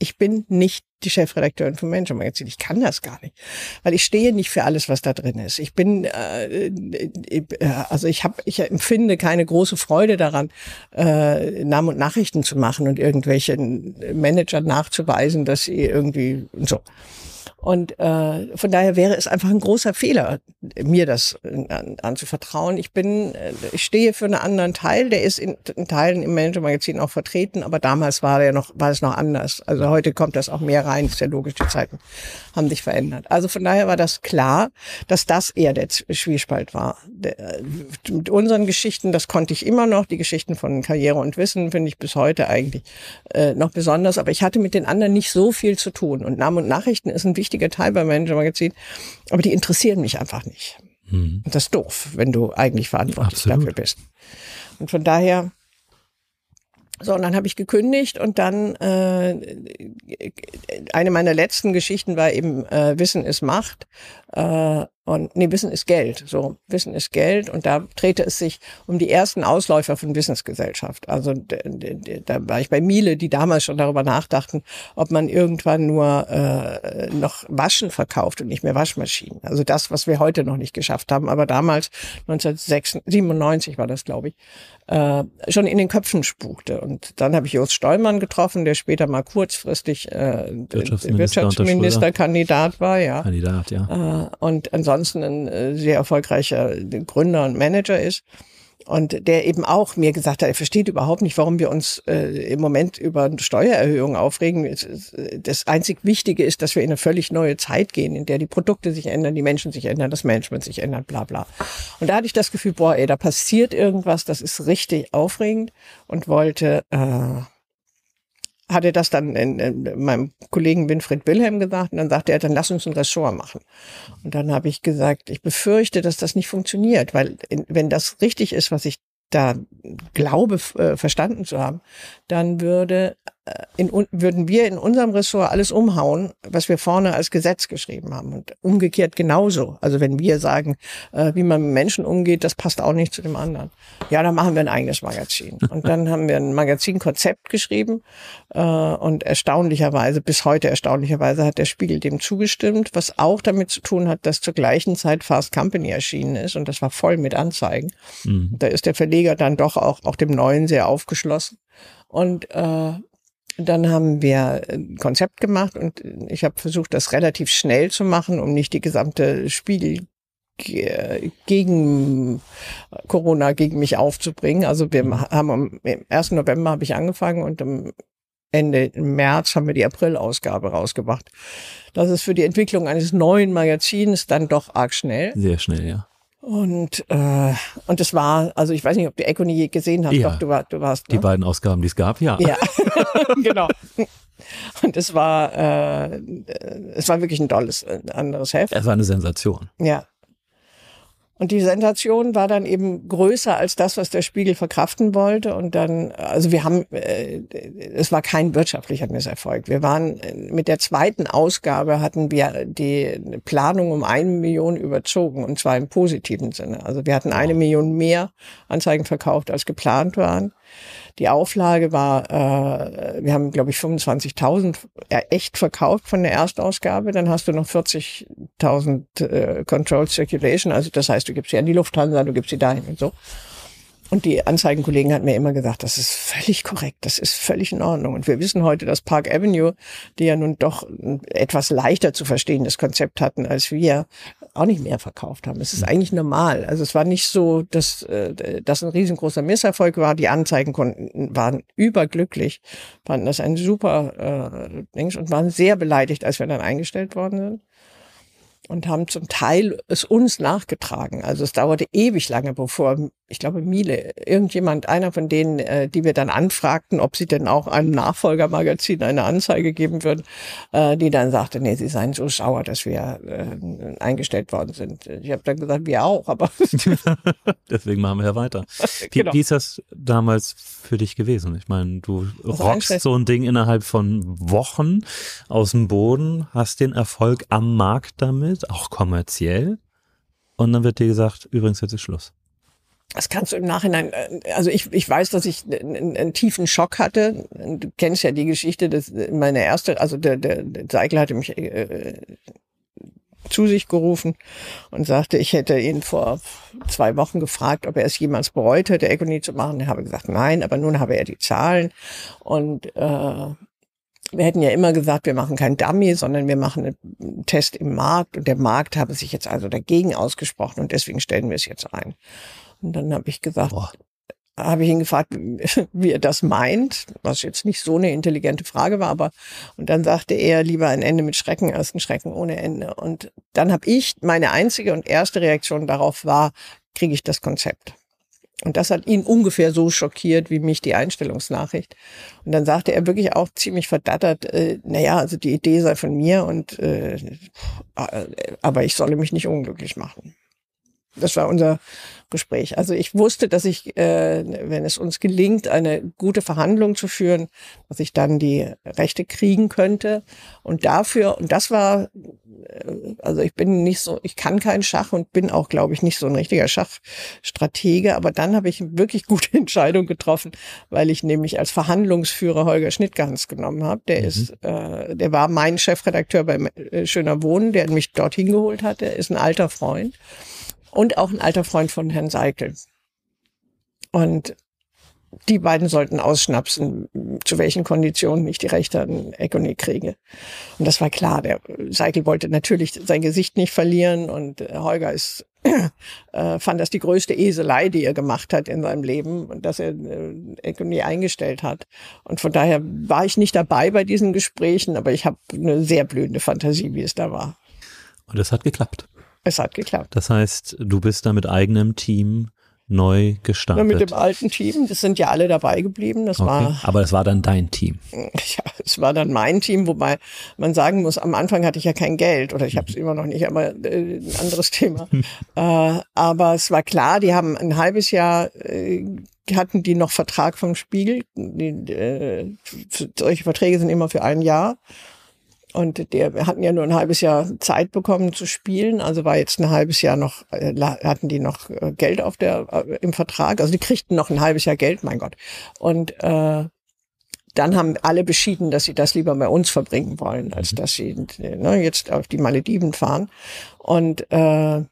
ich bin nicht die Chefredakteurin vom Manager Magazin. Ich kann das gar nicht, weil ich stehe nicht für alles, was da drin ist. Ich bin, äh, äh, also ich habe, ich empfinde keine große Freude daran, äh, Namen und Nachrichten zu machen und irgendwelchen Managern nachzuweisen, dass sie irgendwie so. Und äh, von daher wäre es einfach ein großer Fehler, mir das an, anzuvertrauen. Ich bin, äh, ich stehe für einen anderen Teil, der ist in, in Teilen im Manager-Magazin auch vertreten, aber damals war der noch, war es noch anders. Also heute kommt das auch mehr rein, ist ja logisch, die Zeiten haben sich verändert. Also von daher war das klar, dass das eher der Zwiespalt war. Der, mit unseren Geschichten, das konnte ich immer noch, die Geschichten von Karriere und Wissen finde ich bis heute eigentlich äh, noch besonders, aber ich hatte mit den anderen nicht so viel zu tun. Und Namen und Nachrichten ist ein wichtiger wichtiger Teil beim Manager Magazin, aber die interessieren mich einfach nicht. Mhm. Und das ist doof, wenn du eigentlich verantwortlich Absolut. dafür bist. Und von daher so, und dann habe ich gekündigt und dann äh, eine meiner letzten Geschichten war eben äh, Wissen ist Macht. Äh, und nee, Wissen ist Geld. So, Wissen ist Geld. Und da drehte es sich um die ersten Ausläufer von Wissensgesellschaft. Also da war ich bei Miele, die damals schon darüber nachdachten, ob man irgendwann nur äh, noch Waschen verkauft und nicht mehr Waschmaschinen. Also das, was wir heute noch nicht geschafft haben. Aber damals, 1997 war das, glaube ich, äh, schon in den Köpfen spukte. Und dann habe ich Jost Stollmann getroffen, der später mal kurzfristig äh, Wirtschaftsminister Wirtschaftsministerkandidat war. Ja. Kandidat, ja. Äh, und ansonsten ein äh, sehr erfolgreicher Gründer und Manager ist. Und der eben auch mir gesagt hat, er versteht überhaupt nicht, warum wir uns äh, im Moment über Steuererhöhungen aufregen. Das einzig Wichtige ist, dass wir in eine völlig neue Zeit gehen, in der die Produkte sich ändern, die Menschen sich ändern, das Management sich ändert, bla bla. Und da hatte ich das Gefühl, boah, ey, da passiert irgendwas, das ist richtig aufregend und wollte äh, hatte das dann in, in meinem Kollegen Winfried Wilhelm gesagt und dann sagte er, dann lass uns ein Ressort machen. Und dann habe ich gesagt, ich befürchte, dass das nicht funktioniert, weil wenn das richtig ist, was ich da glaube, äh, verstanden zu haben, dann würde in, würden wir in unserem Ressort alles umhauen, was wir vorne als Gesetz geschrieben haben. Und umgekehrt genauso. Also wenn wir sagen, äh, wie man mit Menschen umgeht, das passt auch nicht zu dem anderen. Ja, dann machen wir ein eigenes Magazin. Und dann haben wir ein Magazinkonzept geschrieben. Äh, und erstaunlicherweise, bis heute erstaunlicherweise, hat der Spiegel dem zugestimmt, was auch damit zu tun hat, dass zur gleichen Zeit Fast Company erschienen ist. Und das war voll mit Anzeigen. Mhm. Da ist der Verleger dann doch auch, auch dem Neuen sehr aufgeschlossen. Und äh, dann haben wir ein Konzept gemacht und ich habe versucht, das relativ schnell zu machen, um nicht die gesamte Spiegel gegen Corona gegen mich aufzubringen. Also wir mhm. haben am 1. November habe ich angefangen und am Ende März haben wir die April-Ausgabe rausgebracht. Das ist für die Entwicklung eines neuen Magazins dann doch arg schnell. Sehr schnell, ja. Und äh, und es war, also ich weiß nicht, ob du Echo nie gesehen hast, ja. doch du, war, du warst. Ne? Die beiden Ausgaben, die es gab, ja. Ja, genau. Und es war, äh, es war wirklich ein tolles, ein anderes Heft. Es war eine Sensation. Ja, und die Sensation war dann eben größer als das, was der Spiegel verkraften wollte. Und dann, also wir haben, äh, es war kein wirtschaftlicher Misserfolg. Wir waren mit der zweiten Ausgabe hatten wir die Planung um eine Million überzogen und zwar im positiven Sinne. Also wir hatten eine Million mehr Anzeigen verkauft, als geplant waren. Die Auflage war, äh, wir haben, glaube ich, 25.000 echt verkauft von der Erstausgabe. Dann hast du noch 40.000 äh, Controlled Circulation. Also das heißt, du gibst sie an die Lufthansa, du gibst sie dahin und so. Und die Anzeigenkollegen hatten mir immer gesagt, das ist völlig korrekt, das ist völlig in Ordnung. Und wir wissen heute, dass Park Avenue, die ja nun doch etwas leichter zu verstehendes Konzept hatten als wir, auch nicht mehr verkauft haben. Es ist eigentlich normal. Also es war nicht so, dass äh, das ein riesengroßer Misserfolg war. Die Anzeigenkunden waren überglücklich, fanden das ein super äh, Ding und waren sehr beleidigt, als wir dann eingestellt worden sind und haben zum Teil es uns nachgetragen. Also es dauerte ewig lange, bevor ich glaube Miele, irgendjemand, einer von denen, äh, die wir dann anfragten, ob sie denn auch einem Nachfolgermagazin eine Anzeige geben würden, äh, die dann sagte, nee, sie seien so sauer, dass wir äh, eingestellt worden sind. Ich habe dann gesagt, wir auch, aber deswegen machen wir ja weiter. Wie, genau. wie ist das damals für dich gewesen? Ich meine, du rockst so ein Ding innerhalb von Wochen aus dem Boden, hast den Erfolg am Markt damit, auch kommerziell. Und dann wird dir gesagt, übrigens, jetzt ist Schluss. Das kannst du im Nachhinein, äh, also ich, ich weiß, dass ich einen, einen tiefen Schock hatte. Du kennst ja die Geschichte, dass meine erste, also der, der, der Seigel hatte mich äh, zu sich gerufen und sagte, ich hätte ihn vor zwei Wochen gefragt, ob er es jemals bereut hätte, Econi zu machen. Ich habe gesagt, nein, aber nun habe er die Zahlen und äh, wir hätten ja immer gesagt, wir machen kein Dummy, sondern wir machen einen Test im Markt und der Markt habe sich jetzt also dagegen ausgesprochen und deswegen stellen wir es jetzt ein. Und dann habe ich gesagt, habe ich ihn gefragt, wie er das meint, was jetzt nicht so eine intelligente Frage war, aber und dann sagte er lieber ein Ende mit Schrecken als ein Schrecken ohne Ende. Und dann habe ich meine einzige und erste Reaktion darauf war, kriege ich das Konzept. Und das hat ihn ungefähr so schockiert wie mich die Einstellungsnachricht. Und dann sagte er wirklich auch ziemlich verdattert, äh, naja, also die Idee sei von mir und äh, aber ich solle mich nicht unglücklich machen. Das war unser Gespräch. Also ich wusste, dass ich, äh, wenn es uns gelingt, eine gute Verhandlung zu führen, dass ich dann die Rechte kriegen könnte. Und dafür, und das war, äh, also ich bin nicht so, ich kann keinen Schach und bin auch, glaube ich, nicht so ein richtiger Schachstratege. Aber dann habe ich wirklich gute Entscheidung getroffen, weil ich nämlich als Verhandlungsführer Holger Schnittgans genommen habe. Der mhm. ist, äh, der war mein Chefredakteur bei äh, Schöner Wohnen, der mich dorthin geholt hat. Der ist ein alter Freund und auch ein alter Freund von Herrn Seikel. Und die beiden sollten ausschnapsen, zu welchen Konditionen ich die Rechte an Econi kriege. Und das war klar. Der Seikel wollte natürlich sein Gesicht nicht verlieren und Holger ist, äh, fand das die größte Eselei, die er gemacht hat in seinem Leben und dass er äh, Econi eingestellt hat. Und von daher war ich nicht dabei bei diesen Gesprächen, aber ich habe eine sehr blühende Fantasie, wie es da war. Und es hat geklappt. Es hat geklappt. Das heißt, du bist da mit eigenem Team neu gestartet. Ja, mit dem alten Team, das sind ja alle dabei geblieben. Das okay. war. Aber es war dann dein Team. Ja, es war dann mein Team, wobei man sagen muss, am Anfang hatte ich ja kein Geld oder ich habe es immer noch nicht, aber äh, ein anderes Thema. äh, aber es war klar, die haben ein halbes Jahr äh, hatten die noch Vertrag vom Spiegel. Die, äh, solche Verträge sind immer für ein Jahr. Und der, wir hatten ja nur ein halbes Jahr Zeit bekommen zu spielen, also war jetzt ein halbes Jahr noch, äh, hatten die noch äh, Geld auf der, äh, im Vertrag, also die kriegten noch ein halbes Jahr Geld, mein Gott. Und äh, dann haben alle beschieden, dass sie das lieber bei uns verbringen wollen, als mhm. dass sie ne, jetzt auf die Malediven fahren. Und äh,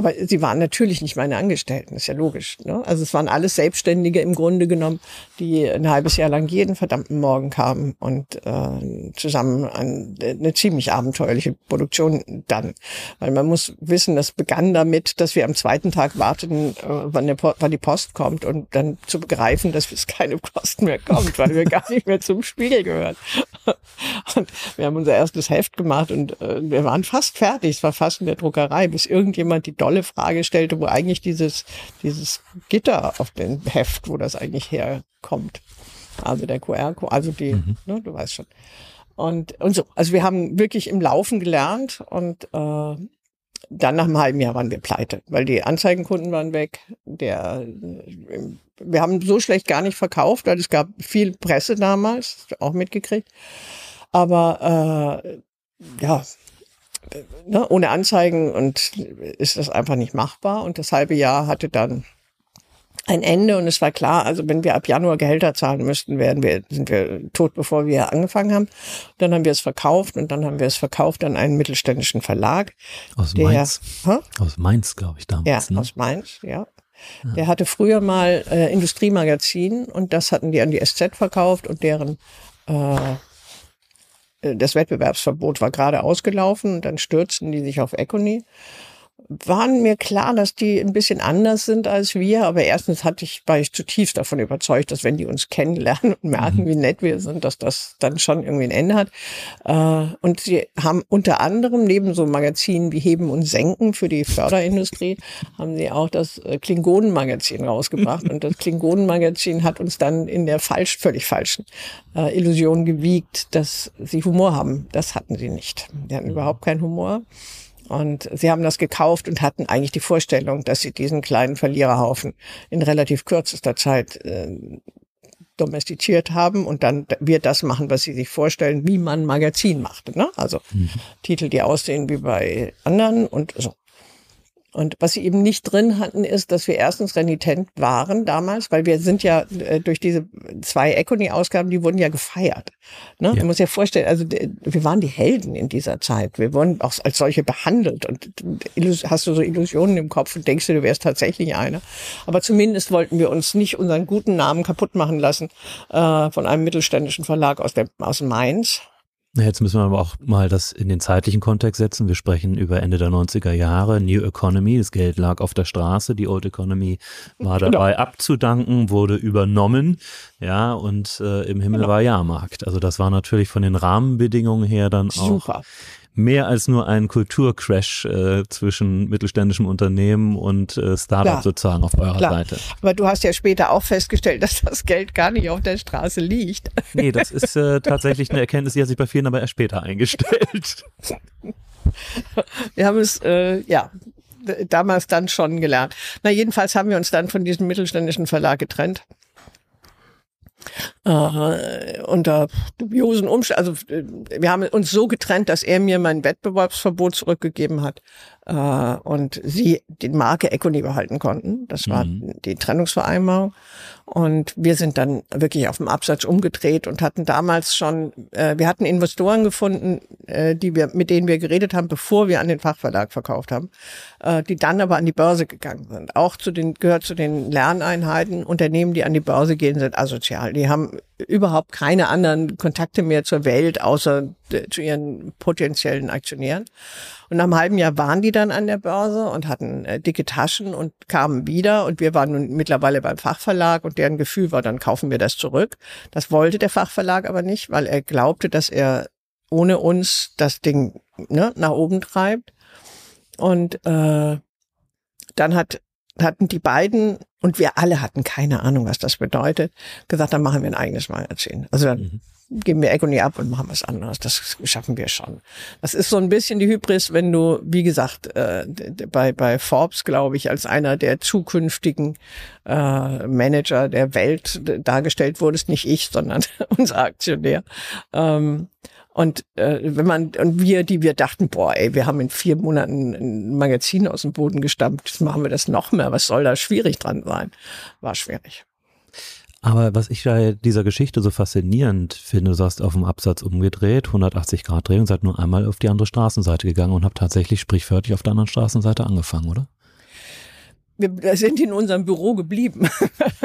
aber sie waren natürlich nicht meine Angestellten, ist ja logisch. Ne? Also es waren alles Selbstständige im Grunde genommen, die ein halbes Jahr lang jeden verdammten Morgen kamen und äh, zusammen an, eine ziemlich abenteuerliche Produktion dann. Weil man muss wissen, das begann damit, dass wir am zweiten Tag warteten, äh, wann, der, wann die Post kommt und dann zu begreifen, dass es keine Post mehr kommt, weil wir gar nicht mehr zum Spiegel gehören. Und wir haben unser erstes Heft gemacht und äh, wir waren fast fertig, es war fast in der Druckerei, bis irgendjemand die dolle Frage stellte, wo eigentlich dieses, dieses Gitter auf dem Heft, wo das eigentlich herkommt. Also der QR-Code, also die, mhm. ne, du weißt schon. Und, und so. Also wir haben wirklich im Laufen gelernt und äh, dann nach einem halben Jahr waren wir pleite, weil die Anzeigenkunden waren weg. Der, wir haben so schlecht gar nicht verkauft, weil es gab viel Presse damals, auch mitgekriegt. Aber äh, ja, ne, ohne Anzeigen und ist das einfach nicht machbar. Und das halbe Jahr hatte dann ein Ende und es war klar, also wenn wir ab Januar Gehälter zahlen müssten, werden wir, sind wir tot, bevor wir angefangen haben. Dann haben wir es verkauft und dann haben wir es verkauft an einen mittelständischen Verlag. Aus der, Mainz. Hä? Aus Mainz, glaube ich, damals. Ja, ne? aus Mainz, ja. ja. Der hatte früher mal äh, Industriemagazin und das hatten die an die SZ verkauft und deren äh, das Wettbewerbsverbot war gerade ausgelaufen dann stürzten die sich auf Econi. Waren mir klar, dass die ein bisschen anders sind als wir. Aber erstens hatte ich, war ich zutiefst davon überzeugt, dass wenn die uns kennenlernen und merken, mhm. wie nett wir sind, dass das dann schon irgendwie ein Ende hat. Äh, und sie haben unter anderem neben so Magazinen wie Heben und Senken für die Förderindustrie, haben sie auch das äh, Klingonenmagazin rausgebracht. Und das Klingonenmagazin hat uns dann in der falsch, völlig falschen äh, Illusion gewiegt, dass sie Humor haben. Das hatten sie nicht. Die hatten mhm. überhaupt keinen Humor. Und sie haben das gekauft und hatten eigentlich die Vorstellung, dass sie diesen kleinen Verliererhaufen in relativ kürzester Zeit äh, domestiziert haben und dann wir das machen, was sie sich vorstellen, wie man Magazin macht. Ne? Also mhm. Titel, die aussehen wie bei anderen und so. Und was sie eben nicht drin hatten, ist, dass wir erstens renitent waren damals, weil wir sind ja äh, durch diese zwei Econy-Ausgaben, die wurden ja gefeiert. Ne? Ja. Du musst dir vorstellen, also wir waren die Helden in dieser Zeit. Wir wurden auch als solche behandelt und hast du so Illusionen im Kopf und denkst du, du wärst tatsächlich einer. Aber zumindest wollten wir uns nicht unseren guten Namen kaputt machen lassen äh, von einem mittelständischen Verlag aus, der, aus Mainz. Jetzt müssen wir aber auch mal das in den zeitlichen Kontext setzen. Wir sprechen über Ende der 90er Jahre, New Economy, das Geld lag auf der Straße, die Old Economy war genau. dabei genau. abzudanken, wurde übernommen, ja, und äh, im Himmel genau. war Jahrmarkt. Also das war natürlich von den Rahmenbedingungen her dann auch Super mehr als nur ein Kulturcrash äh, zwischen mittelständischem Unternehmen und äh, Startup Klar. sozusagen auf eurer Klar. Seite. Aber du hast ja später auch festgestellt, dass das Geld gar nicht auf der Straße liegt. Nee, das ist äh, tatsächlich eine Erkenntnis, die hat sich bei vielen aber erst später eingestellt. Wir haben es, äh, ja, damals dann schon gelernt. Na, jedenfalls haben wir uns dann von diesem mittelständischen Verlag getrennt äh, unter dubiosen Umständen. Also wir haben uns so getrennt, dass er mir mein Wettbewerbsverbot zurückgegeben hat äh, und sie die Marke Econi behalten konnten. Das war mhm. die Trennungsvereinbarung. Und wir sind dann wirklich auf dem Absatz umgedreht und hatten damals schon, äh, wir hatten Investoren gefunden, äh, die wir, mit denen wir geredet haben, bevor wir an den Fachverlag verkauft haben, äh, die dann aber an die Börse gegangen sind. Auch zu den, gehört zu den Lerneinheiten. Unternehmen, die an die Börse gehen, sind asozial. Die haben überhaupt keine anderen Kontakte mehr zur Welt, außer zu ihren potenziellen Aktionären. Und nach einem halben Jahr waren die dann an der Börse und hatten äh, dicke Taschen und kamen wieder. Und wir waren nun mittlerweile beim Fachverlag und deren Gefühl war, dann kaufen wir das zurück. Das wollte der Fachverlag aber nicht, weil er glaubte, dass er ohne uns das Ding ne, nach oben treibt. Und äh, dann hat hatten die beiden und wir alle hatten keine Ahnung, was das bedeutet, gesagt, dann machen wir ein eigenes Magazin. Also dann mhm geben wir Econi ab und machen was anderes. Das schaffen wir schon. Das ist so ein bisschen die Hybris, wenn du, wie gesagt, äh, bei, bei Forbes, glaube ich, als einer der zukünftigen äh, Manager der Welt dargestellt wurdest, nicht ich, sondern unser Aktionär. Ähm, und äh, wenn man und wir, die wir dachten, boah, ey, wir haben in vier Monaten ein Magazin aus dem Boden gestampft, jetzt machen wir das noch mehr. Was soll da schwierig dran sein? War schwierig. Aber was ich bei dieser Geschichte so faszinierend finde, du hast auf dem Absatz umgedreht, 180 Grad drehen und seid nur einmal auf die andere Straßenseite gegangen und habt tatsächlich sprichwörtlich auf der anderen Straßenseite angefangen, oder? wir sind in unserem Büro geblieben.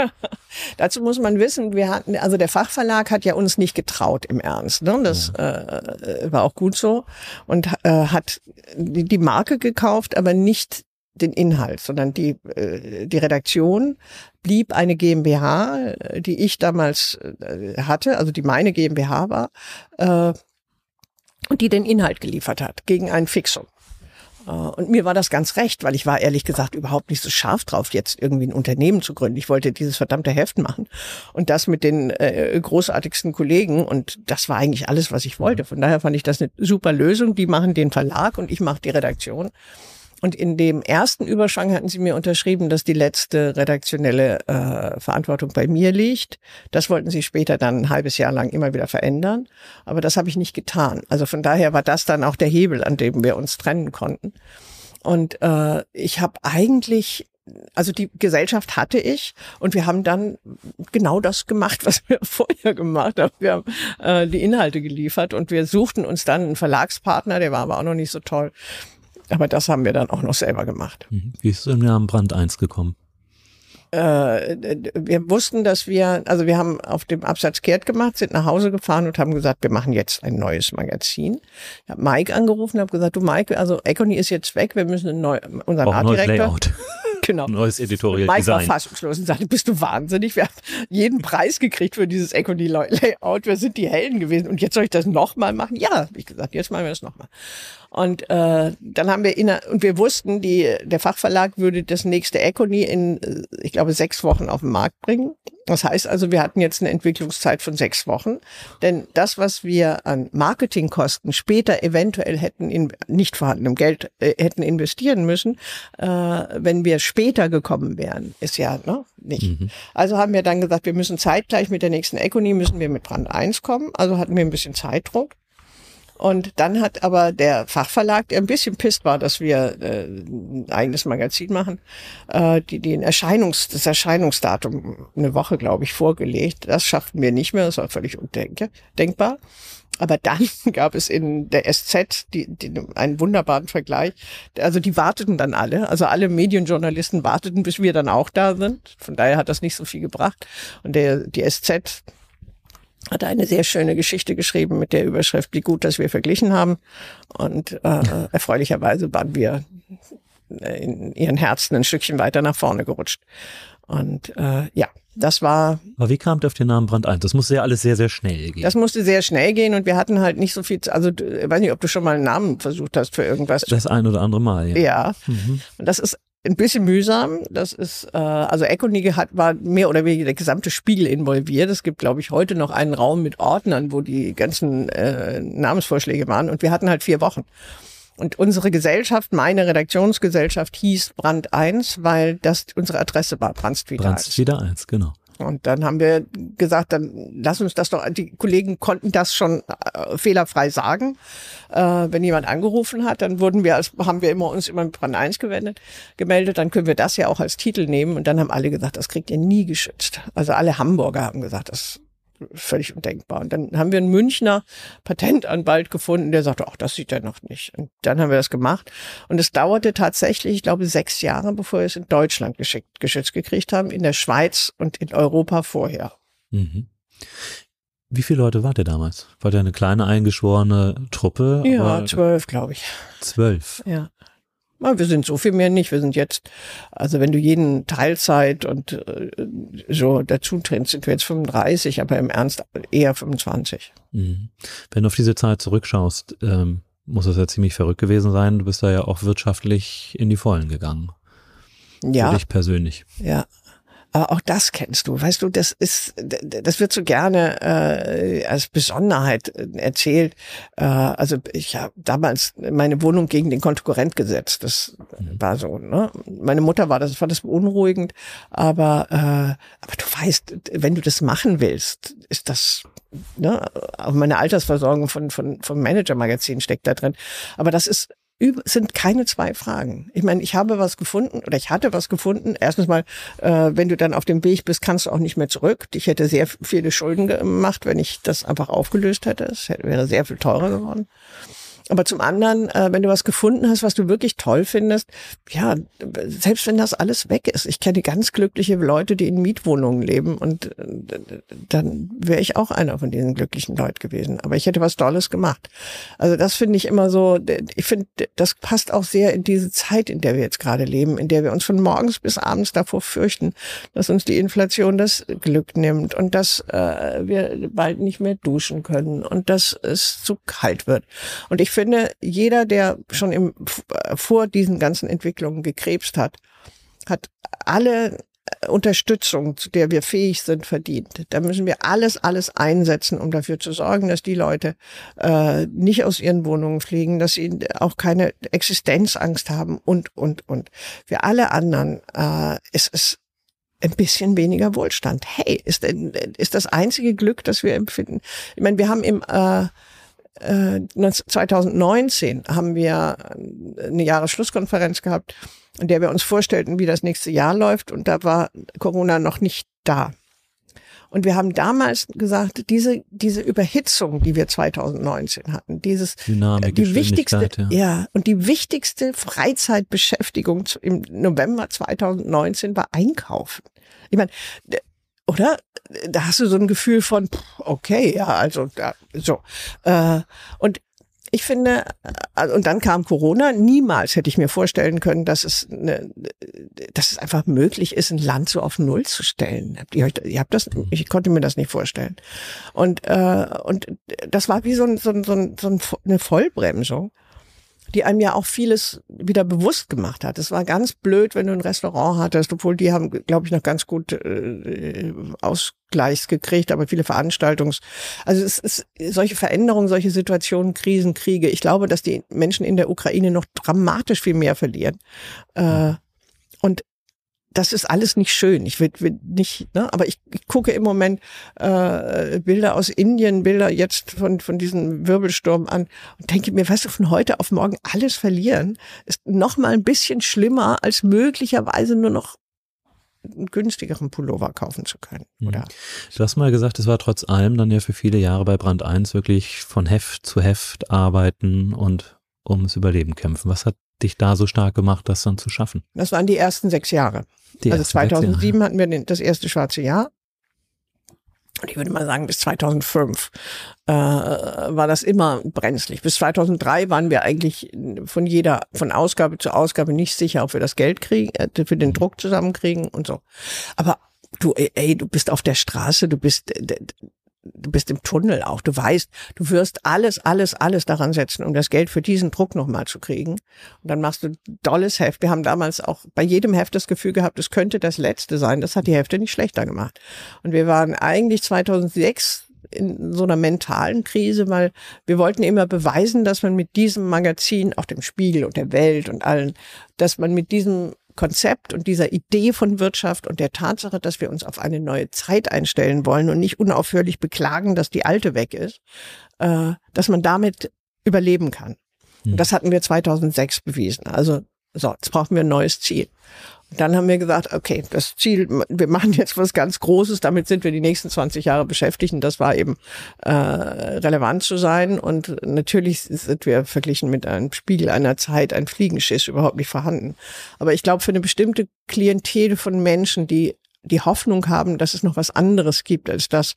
Dazu muss man wissen, wir hatten, also der Fachverlag hat ja uns nicht getraut im Ernst. Ne? Das ja. äh, war auch gut so und äh, hat die Marke gekauft, aber nicht den Inhalt, sondern die, äh, die Redaktion blieb eine GmbH, äh, die ich damals äh, hatte, also die meine GmbH war, und die den Inhalt geliefert hat, gegen ein Fixum. Und mir war das ganz recht, weil ich war ehrlich gesagt überhaupt nicht so scharf drauf, jetzt irgendwie ein Unternehmen zu gründen. Ich wollte dieses verdammte Heft machen und das mit den äh, großartigsten Kollegen und das war eigentlich alles, was ich wollte. Von daher fand ich das eine super Lösung. Die machen den Verlag und ich mache die Redaktion. Und in dem ersten Überschwang hatten sie mir unterschrieben, dass die letzte redaktionelle äh, Verantwortung bei mir liegt. Das wollten sie später dann ein halbes Jahr lang immer wieder verändern. Aber das habe ich nicht getan. Also von daher war das dann auch der Hebel, an dem wir uns trennen konnten. Und äh, ich habe eigentlich also die Gesellschaft hatte ich und wir haben dann genau das gemacht, was wir vorher gemacht haben. Wir haben äh, die Inhalte geliefert und wir suchten uns dann einen Verlagspartner, der war aber auch noch nicht so toll. Aber das haben wir dann auch noch selber gemacht. Mhm. Wie ist es im Namen Brand 1 gekommen? äh, wir wussten, dass wir, also wir haben auf dem Absatz kehrt gemacht, sind nach Hause gefahren und haben gesagt, wir machen jetzt ein neues Magazin. Ich habe Mike angerufen, habe gesagt, du Mike, also Econy ist jetzt weg, wir müssen ein neu, unseren Artdirektor. genau. Neues Editorial Mike Design. war fassungslos und sagte, bist du wahnsinnig? Wir haben jeden Preis gekriegt für dieses Econy Layout. Wir sind die Helden gewesen. Und jetzt soll ich das nochmal machen? Ja, habe ich gesagt, jetzt machen wir das nochmal. Und äh, dann haben wir inner und wir wussten, die, der Fachverlag würde das nächste Econy in, äh, ich glaube, sechs Wochen auf den Markt bringen. Das heißt also, wir hatten jetzt eine Entwicklungszeit von sechs Wochen. Denn das, was wir an Marketingkosten später eventuell hätten in nicht vorhandenem Geld äh, hätten investieren müssen, äh, wenn wir später gekommen wären, ist ja ne, nicht. Mhm. Also haben wir dann gesagt, wir müssen zeitgleich mit der nächsten Econy müssen wir mit Brand 1 kommen. Also hatten wir ein bisschen Zeitdruck. Und dann hat aber der Fachverlag, der ein bisschen pisst war, dass wir äh, ein eigenes Magazin machen, äh, die den Erscheinungs, das Erscheinungsdatum eine Woche, glaube ich, vorgelegt. Das schafften wir nicht mehr, das war völlig undenkbar. Aber dann gab es in der SZ die, die, einen wunderbaren Vergleich. Also die warteten dann alle, also alle Medienjournalisten warteten, bis wir dann auch da sind. Von daher hat das nicht so viel gebracht. Und der, die SZ hat eine sehr schöne Geschichte geschrieben mit der Überschrift, wie gut, dass wir verglichen haben. Und äh, erfreulicherweise waren wir in ihren Herzen ein Stückchen weiter nach vorne gerutscht. Und äh, ja, das war. Aber wie kam ihr auf den Namen Brand 1? Das musste ja alles sehr, sehr schnell gehen. Das musste sehr schnell gehen und wir hatten halt nicht so viel, also ich weiß nicht, ob du schon mal einen Namen versucht hast für irgendwas. Das ein oder andere Mal, ja. Ja. Mhm. Und das ist ein bisschen mühsam. Das ist, äh, also Econy hat, war mehr oder weniger der gesamte Spiegel involviert. Es gibt, glaube ich, heute noch einen Raum mit Ordnern, wo die ganzen äh, Namensvorschläge waren. Und wir hatten halt vier Wochen. Und unsere Gesellschaft, meine Redaktionsgesellschaft, hieß Brand 1, weil das unsere Adresse war, Brandstwieder 1. Brandstwieder 1, genau. Und dann haben wir gesagt, dann lass uns das doch, die Kollegen konnten das schon äh, fehlerfrei sagen. Äh, wenn jemand angerufen hat, dann wurden wir als, haben wir immer uns immer mit Brand 1 gewendet, gemeldet, dann können wir das ja auch als Titel nehmen. Und dann haben alle gesagt, das kriegt ihr nie geschützt. Also alle Hamburger haben gesagt, das völlig undenkbar. Und dann haben wir einen Münchner Patentanwalt gefunden, der sagte, ach, das sieht er noch nicht. Und dann haben wir das gemacht. Und es dauerte tatsächlich, ich glaube, sechs Jahre, bevor wir es in Deutschland geschickt, geschützt gekriegt haben, in der Schweiz und in Europa vorher. Mhm. Wie viele Leute wart ihr damals? War ihr eine kleine eingeschworene Truppe? Ja, zwölf, glaube ich. Zwölf? Ja. Wir sind so viel mehr nicht. Wir sind jetzt, also wenn du jeden Teilzeit und äh, so dazu trennst, sind wir jetzt 35, aber im Ernst eher 25. Mhm. Wenn du auf diese Zeit zurückschaust, ähm, muss es ja ziemlich verrückt gewesen sein. Du bist da ja auch wirtschaftlich in die Vollen gegangen. Ja. Für dich persönlich. Ja, auch das kennst du, weißt du, das ist, das wird so gerne äh, als Besonderheit äh, erzählt. Äh, also ich habe damals meine Wohnung gegen den Konkurrent gesetzt. Das mhm. war so. Ne? Meine Mutter war das, war das beunruhigend, aber äh, aber du weißt, wenn du das machen willst, ist das ne, auch meine Altersversorgung von von vom Manager-Magazin steckt da drin. Aber das ist sind keine zwei Fragen. Ich meine, ich habe was gefunden oder ich hatte was gefunden. Erstens mal, äh, wenn du dann auf dem Weg bist, kannst du auch nicht mehr zurück. Ich hätte sehr viele Schulden gemacht, wenn ich das einfach aufgelöst hätte. Es wäre sehr viel teurer geworden. Aber zum anderen, äh, wenn du was gefunden hast, was du wirklich toll findest, ja, selbst wenn das alles weg ist. Ich kenne ganz glückliche Leute, die in Mietwohnungen leben und äh, dann wäre ich auch einer von diesen glücklichen Leuten gewesen. Aber ich hätte was Tolles gemacht. Also das finde ich immer so, ich finde, das passt auch sehr in diese Zeit, in der wir jetzt gerade leben, in der wir uns von morgens bis abends davor fürchten, dass uns die Inflation das Glück nimmt und dass äh, wir bald nicht mehr duschen können und dass es zu kalt wird. Und ich finde, jeder, der schon im, vor diesen ganzen Entwicklungen gekrebst hat, hat alle Unterstützung, zu der wir fähig sind, verdient. Da müssen wir alles, alles einsetzen, um dafür zu sorgen, dass die Leute äh, nicht aus ihren Wohnungen fliegen, dass sie auch keine Existenzangst haben und, und, und. Für alle anderen äh, ist es ein bisschen weniger Wohlstand. Hey, ist, ist das einzige Glück, das wir empfinden. Ich meine, wir haben im äh, 2019 äh, haben wir eine Jahresschlusskonferenz gehabt, in der wir uns vorstellten, wie das nächste Jahr läuft. Und da war Corona noch nicht da. Und wir haben damals gesagt, diese, diese Überhitzung, die wir 2019 hatten, dieses, Dynamik, die wichtigste, ja. ja, und die wichtigste Freizeitbeschäftigung im November 2019 war Einkaufen. Ich meine, oder? Da hast du so ein Gefühl von, okay, ja, also da, so. Äh, und ich finde, äh, und dann kam Corona. Niemals hätte ich mir vorstellen können, dass es, eine, dass es einfach möglich ist, ein Land so auf Null zu stellen. Habt ihr, euch, ihr habt das, ich konnte mir das nicht vorstellen. Und äh, und das war wie so, ein, so, ein, so, ein, so ein, eine Vollbremsung, die einem ja auch vieles wieder bewusst gemacht hat. Es war ganz blöd, wenn du ein Restaurant hattest, obwohl die haben, glaube ich, noch ganz gut äh, Ausgleichs gekriegt, aber viele Veranstaltungs, also es ist solche Veränderungen, solche Situationen, Krisen, Kriege. Ich glaube, dass die Menschen in der Ukraine noch dramatisch viel mehr verlieren. Äh, und das ist alles nicht schön. Ich will, will nicht, ne? aber ich, ich gucke im Moment äh, Bilder aus Indien, Bilder jetzt von von diesem Wirbelsturm an und denke mir, weißt du, von heute auf morgen alles verlieren ist noch mal ein bisschen schlimmer als möglicherweise nur noch einen günstigeren Pullover kaufen zu können. Mhm. Oder Du hast mal gesagt, es war trotz allem dann ja für viele Jahre bei Brand 1 wirklich von Heft zu Heft arbeiten und ums Überleben kämpfen. Was hat dich da so stark gemacht, das dann zu schaffen? das waren die ersten sechs Jahre. Die also ersten sechs 2007 hatten wir den, das erste schwarze Jahr. Und ich würde mal sagen, bis 2005 äh, war das immer brenzlig. Bis 2003 waren wir eigentlich von jeder, von Ausgabe zu Ausgabe nicht sicher, ob wir das Geld kriegen, äh, für den Druck zusammenkriegen und so. Aber du, ey, du bist auf der Straße, du bist, du bist im Tunnel auch. Du weißt, du wirst alles, alles, alles daran setzen, um das Geld für diesen Druck nochmal zu kriegen. Und dann machst du dolles Heft. Wir haben damals auch bei jedem Heft das Gefühl gehabt, es könnte das letzte sein. Das hat die Hefte nicht schlechter gemacht. Und wir waren eigentlich 2006 in so einer mentalen Krise, weil wir wollten immer beweisen, dass man mit diesem Magazin, auch dem Spiegel und der Welt und allen, dass man mit diesem Konzept und dieser Idee von Wirtschaft und der Tatsache, dass wir uns auf eine neue Zeit einstellen wollen und nicht unaufhörlich beklagen, dass die alte weg ist, äh, dass man damit überleben kann. Hm. Das hatten wir 2006 bewiesen. Also so, jetzt brauchen wir ein neues Ziel. Dann haben wir gesagt, okay, das Ziel, wir machen jetzt was ganz Großes, damit sind wir die nächsten 20 Jahre beschäftigt. Und das war eben äh, relevant zu sein. Und natürlich sind wir verglichen mit einem Spiegel einer Zeit, ein Fliegenschiss überhaupt nicht vorhanden. Aber ich glaube, für eine bestimmte Klientel von Menschen, die die Hoffnung haben, dass es noch was anderes gibt als das,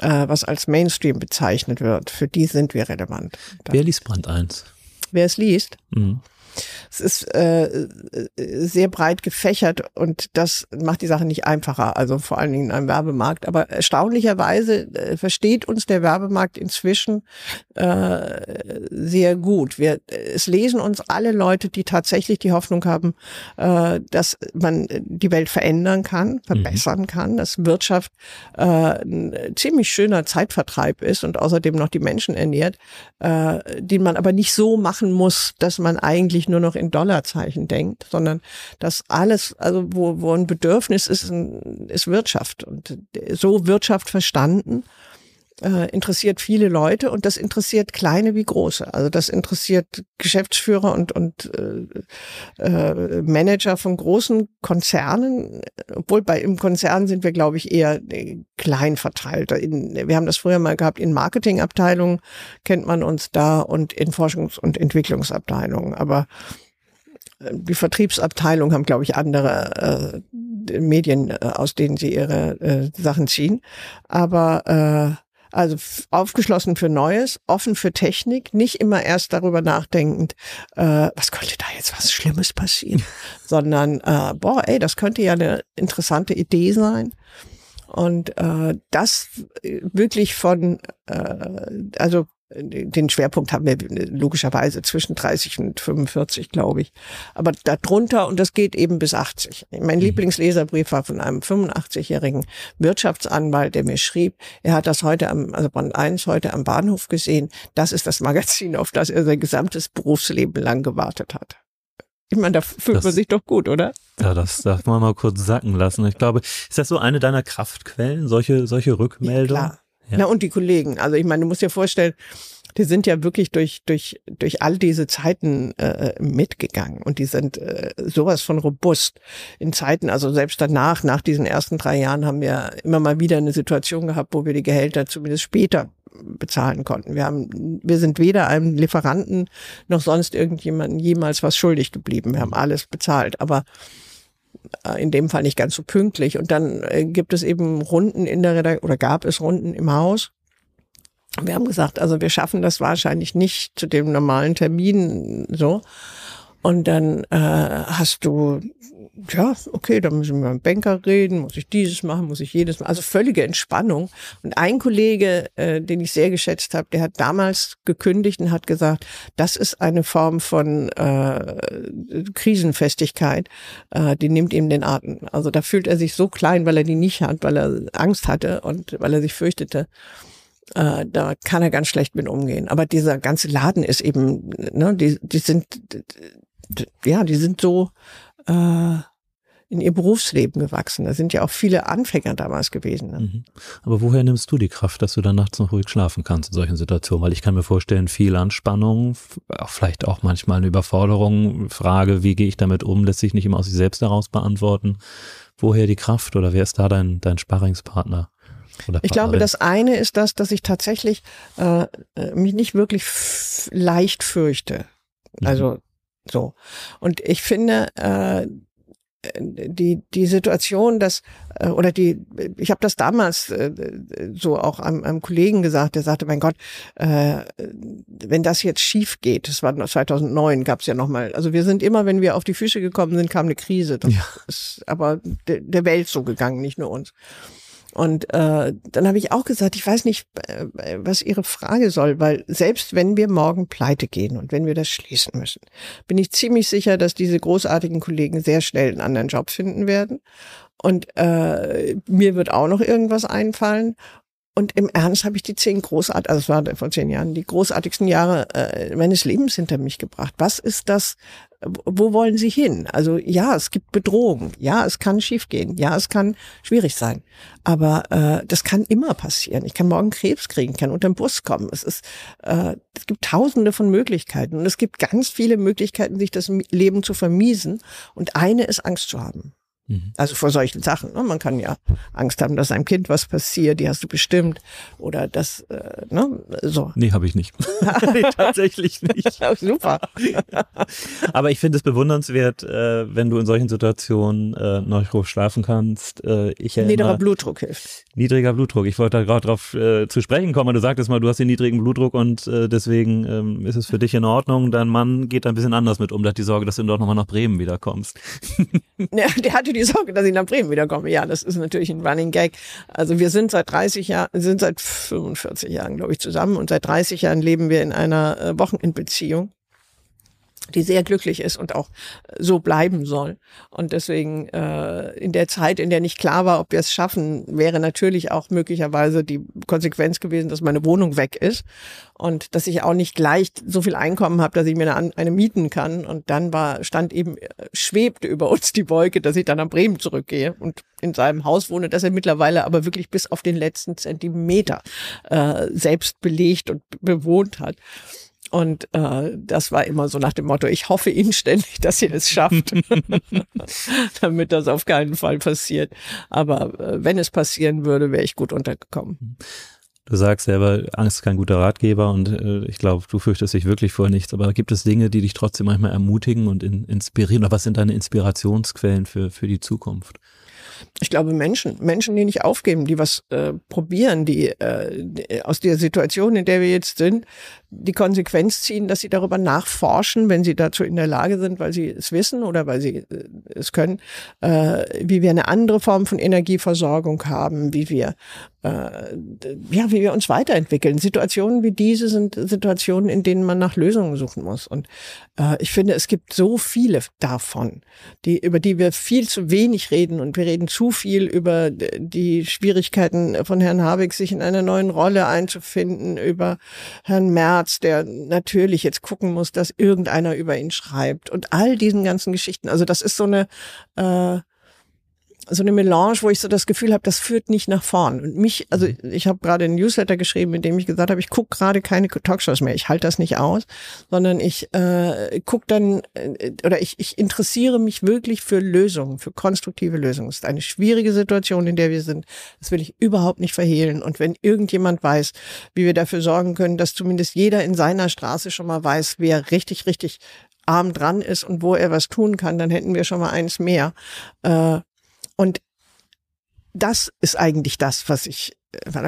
äh, was als Mainstream bezeichnet wird, für die sind wir relevant. Wer liest Brand 1? Wer es liest, Mhm. Es ist äh, äh, sehr breit gefächert und das macht die Sache nicht einfacher, also vor allen Dingen in einem Werbemarkt. Aber erstaunlicherweise äh, versteht uns der Werbemarkt inzwischen äh, sehr gut. Wir, es lesen uns alle Leute, die tatsächlich die Hoffnung haben, äh, dass man die Welt verändern kann, verbessern kann, dass Wirtschaft äh, ein ziemlich schöner Zeitvertreib ist und außerdem noch die Menschen ernährt, äh, den man aber nicht so machen muss, dass man eigentlich nur noch in Dollarzeichen denkt, sondern dass alles, also wo, wo ein Bedürfnis ist, ist Wirtschaft. Und so Wirtschaft verstanden äh, interessiert viele Leute und das interessiert kleine wie große. Also das interessiert Geschäftsführer und, und äh, äh, Manager von großen Konzernen, obwohl bei im Konzern sind wir, glaube ich, eher äh, klein verteilt. In, wir haben das früher mal gehabt, in Marketingabteilungen kennt man uns da und in Forschungs- und Entwicklungsabteilungen. Aber äh, die Vertriebsabteilung haben, glaube ich, andere äh, Medien, aus denen sie ihre äh, Sachen ziehen. Aber äh, also aufgeschlossen für Neues, offen für Technik, nicht immer erst darüber nachdenkend, äh, was könnte da jetzt was Schlimmes passieren, sondern äh, boah, ey, das könnte ja eine interessante Idee sein. Und äh, das äh, wirklich von, äh, also den Schwerpunkt haben wir logischerweise zwischen 30 und 45, glaube ich. Aber darunter, und das geht eben bis 80. Mein Lieblingsleserbrief war von einem 85-jährigen Wirtschaftsanwalt, der mir schrieb, er hat das heute am, also Band 1 heute am Bahnhof gesehen. Das ist das Magazin, auf das er sein gesamtes Berufsleben lang gewartet hat. Ich meine, da fühlt Das- man sich doch gut, oder? Ja, das darf man mal kurz sacken lassen. Ich glaube, ist das so eine deiner Kraftquellen, solche, solche Rückmeldungen? Klar. Ja. Na, und die Kollegen. Also ich meine, du musst dir vorstellen, die sind ja wirklich durch, durch, durch all diese Zeiten äh, mitgegangen und die sind äh, sowas von robust in Zeiten, also selbst danach, nach diesen ersten drei Jahren haben wir immer mal wieder eine Situation gehabt, wo wir die Gehälter zumindest später bezahlen konnten. Wir haben, wir sind weder einem Lieferanten noch sonst irgendjemanden jemals was schuldig geblieben. Wir haben alles bezahlt, aber in dem Fall nicht ganz so pünktlich. Und dann äh, gibt es eben Runden in der Redaktion oder gab es Runden im Haus wir haben gesagt, also wir schaffen das wahrscheinlich nicht zu dem normalen Termin so. Und dann äh, hast du, ja, okay, dann müssen wir mit dem Banker reden, muss ich dieses machen, muss ich jedes machen. Also völlige Entspannung. Und ein Kollege, äh, den ich sehr geschätzt habe, der hat damals gekündigt und hat gesagt, das ist eine Form von äh, Krisenfestigkeit, äh, die nimmt ihm den Atem. Also da fühlt er sich so klein, weil er die nicht hat, weil er Angst hatte und weil er sich fürchtete. Äh, da kann er ganz schlecht mit umgehen. Aber dieser ganze Laden ist eben, ne, die, die sind, ja, die sind so äh, in ihr Berufsleben gewachsen. Da sind ja auch viele Anfänger damals gewesen. Ne? Mhm. Aber woher nimmst du die Kraft, dass du dann nachts noch ruhig schlafen kannst in solchen Situationen? Weil ich kann mir vorstellen, viel Anspannung, vielleicht auch manchmal eine Überforderung, Frage, wie gehe ich damit um, lässt sich nicht immer aus sich selbst heraus beantworten. Woher die Kraft oder wer ist da dein, dein Sparringspartner? ich glaube, das eine ist das, dass ich tatsächlich äh, äh mich nicht wirklich leicht fürchte. Mhm. Also so. Und ich finde, äh, die die Situation, dass äh, oder die ich habe das damals äh, so auch einem, einem Kollegen gesagt, der sagte, mein Gott, äh, wenn das jetzt schief geht, das war 2009, gab es ja noch mal, also wir sind immer, wenn wir auf die Füße gekommen sind, kam eine Krise. Das ja. ist aber der, der Welt so gegangen, nicht nur uns. Und äh, dann habe ich auch gesagt, ich weiß nicht, äh, was Ihre Frage soll, weil selbst wenn wir morgen pleite gehen und wenn wir das schließen müssen, bin ich ziemlich sicher, dass diese großartigen Kollegen sehr schnell einen anderen Job finden werden. Und äh, mir wird auch noch irgendwas einfallen. Und im Ernst habe ich die zehn großartig, also es war vor zehn Jahren, die großartigsten Jahre äh, meines Lebens hinter mich gebracht. Was ist das? Wo wollen Sie hin? Also ja, es gibt Bedrohungen. Ja, es kann schiefgehen. Ja, es kann schwierig sein. Aber äh, das kann immer passieren. Ich kann morgen Krebs kriegen, kann unter den Bus kommen. Es ist, äh, es gibt Tausende von Möglichkeiten und es gibt ganz viele Möglichkeiten, sich das Leben zu vermiesen. Und eine ist Angst zu haben. Mhm. Also vor solchen Sachen. Ne? Man kann ja Angst haben, dass einem Kind was passiert, die hast du bestimmt. Oder das, äh, ne, so. Nee, habe ich nicht. nee, tatsächlich nicht. Super. Aber ich finde es bewundernswert, äh, wenn du in solchen Situationen äh, noch ruhig schlafen kannst. Äh, ich Niedriger Blutdruck hilft. Niedriger Blutdruck. Ich wollte da gerade drauf äh, zu sprechen kommen. Du sagtest mal, du hast den niedrigen Blutdruck und äh, deswegen ähm, ist es für dich in Ordnung. Dein Mann geht da ein bisschen anders mit um. Der hat die Sorge, dass du doch nochmal nach Bremen wiederkommst. ja, der hatte die die Sorge, dass ich nach Bremen wiederkomme. Ja, das ist natürlich ein Running Gag. Also wir sind seit 30 Jahren, sind seit 45 Jahren, glaube ich, zusammen und seit 30 Jahren leben wir in einer äh, Wochenendbeziehung die sehr glücklich ist und auch so bleiben soll. Und deswegen äh, in der Zeit, in der nicht klar war, ob wir es schaffen, wäre natürlich auch möglicherweise die Konsequenz gewesen, dass meine Wohnung weg ist und dass ich auch nicht gleich so viel Einkommen habe, dass ich mir eine, eine mieten kann. Und dann war stand eben schwebte über uns die Wolke, dass ich dann nach Bremen zurückgehe und in seinem Haus wohne, das er mittlerweile aber wirklich bis auf den letzten Zentimeter äh, selbst belegt und bewohnt hat. Und äh, das war immer so nach dem Motto, ich hoffe inständig, dass ihr es schafft, damit das auf keinen Fall passiert. Aber äh, wenn es passieren würde, wäre ich gut untergekommen. Du sagst selber, Angst ist kein guter Ratgeber und äh, ich glaube, du fürchtest dich wirklich vor nichts. Aber gibt es Dinge, die dich trotzdem manchmal ermutigen und in, inspirieren? Oder was sind deine Inspirationsquellen für, für die Zukunft? ich glaube, Menschen, Menschen, die nicht aufgeben, die was äh, probieren, die, äh, die aus der Situation, in der wir jetzt sind, die Konsequenz ziehen, dass sie darüber nachforschen, wenn sie dazu in der Lage sind, weil sie es wissen oder weil sie äh, es können, äh, wie wir eine andere Form von Energieversorgung haben, wie wir äh, ja, wie wir uns weiterentwickeln. Situationen wie diese sind Situationen, in denen man nach Lösungen suchen muss. Und äh, ich finde, es gibt so viele davon, die, über die wir viel zu wenig reden. Und wir reden zu viel über die Schwierigkeiten von Herrn Habeck, sich in einer neuen Rolle einzufinden, über Herrn Merz, der natürlich jetzt gucken muss, dass irgendeiner über ihn schreibt und all diesen ganzen Geschichten. Also das ist so eine äh, so eine Melange, wo ich so das Gefühl habe, das führt nicht nach vorn. Und mich, also mhm. ich habe gerade einen Newsletter geschrieben, in dem ich gesagt habe, ich gucke gerade keine Talkshows mehr. Ich halte das nicht aus, sondern ich äh, gucke dann äh, oder ich, ich interessiere mich wirklich für Lösungen, für konstruktive Lösungen. Es ist eine schwierige Situation, in der wir sind. Das will ich überhaupt nicht verhehlen. Und wenn irgendjemand weiß, wie wir dafür sorgen können, dass zumindest jeder in seiner Straße schon mal weiß, wer richtig, richtig arm dran ist und wo er was tun kann, dann hätten wir schon mal eins mehr. Äh, und das ist eigentlich das, was ich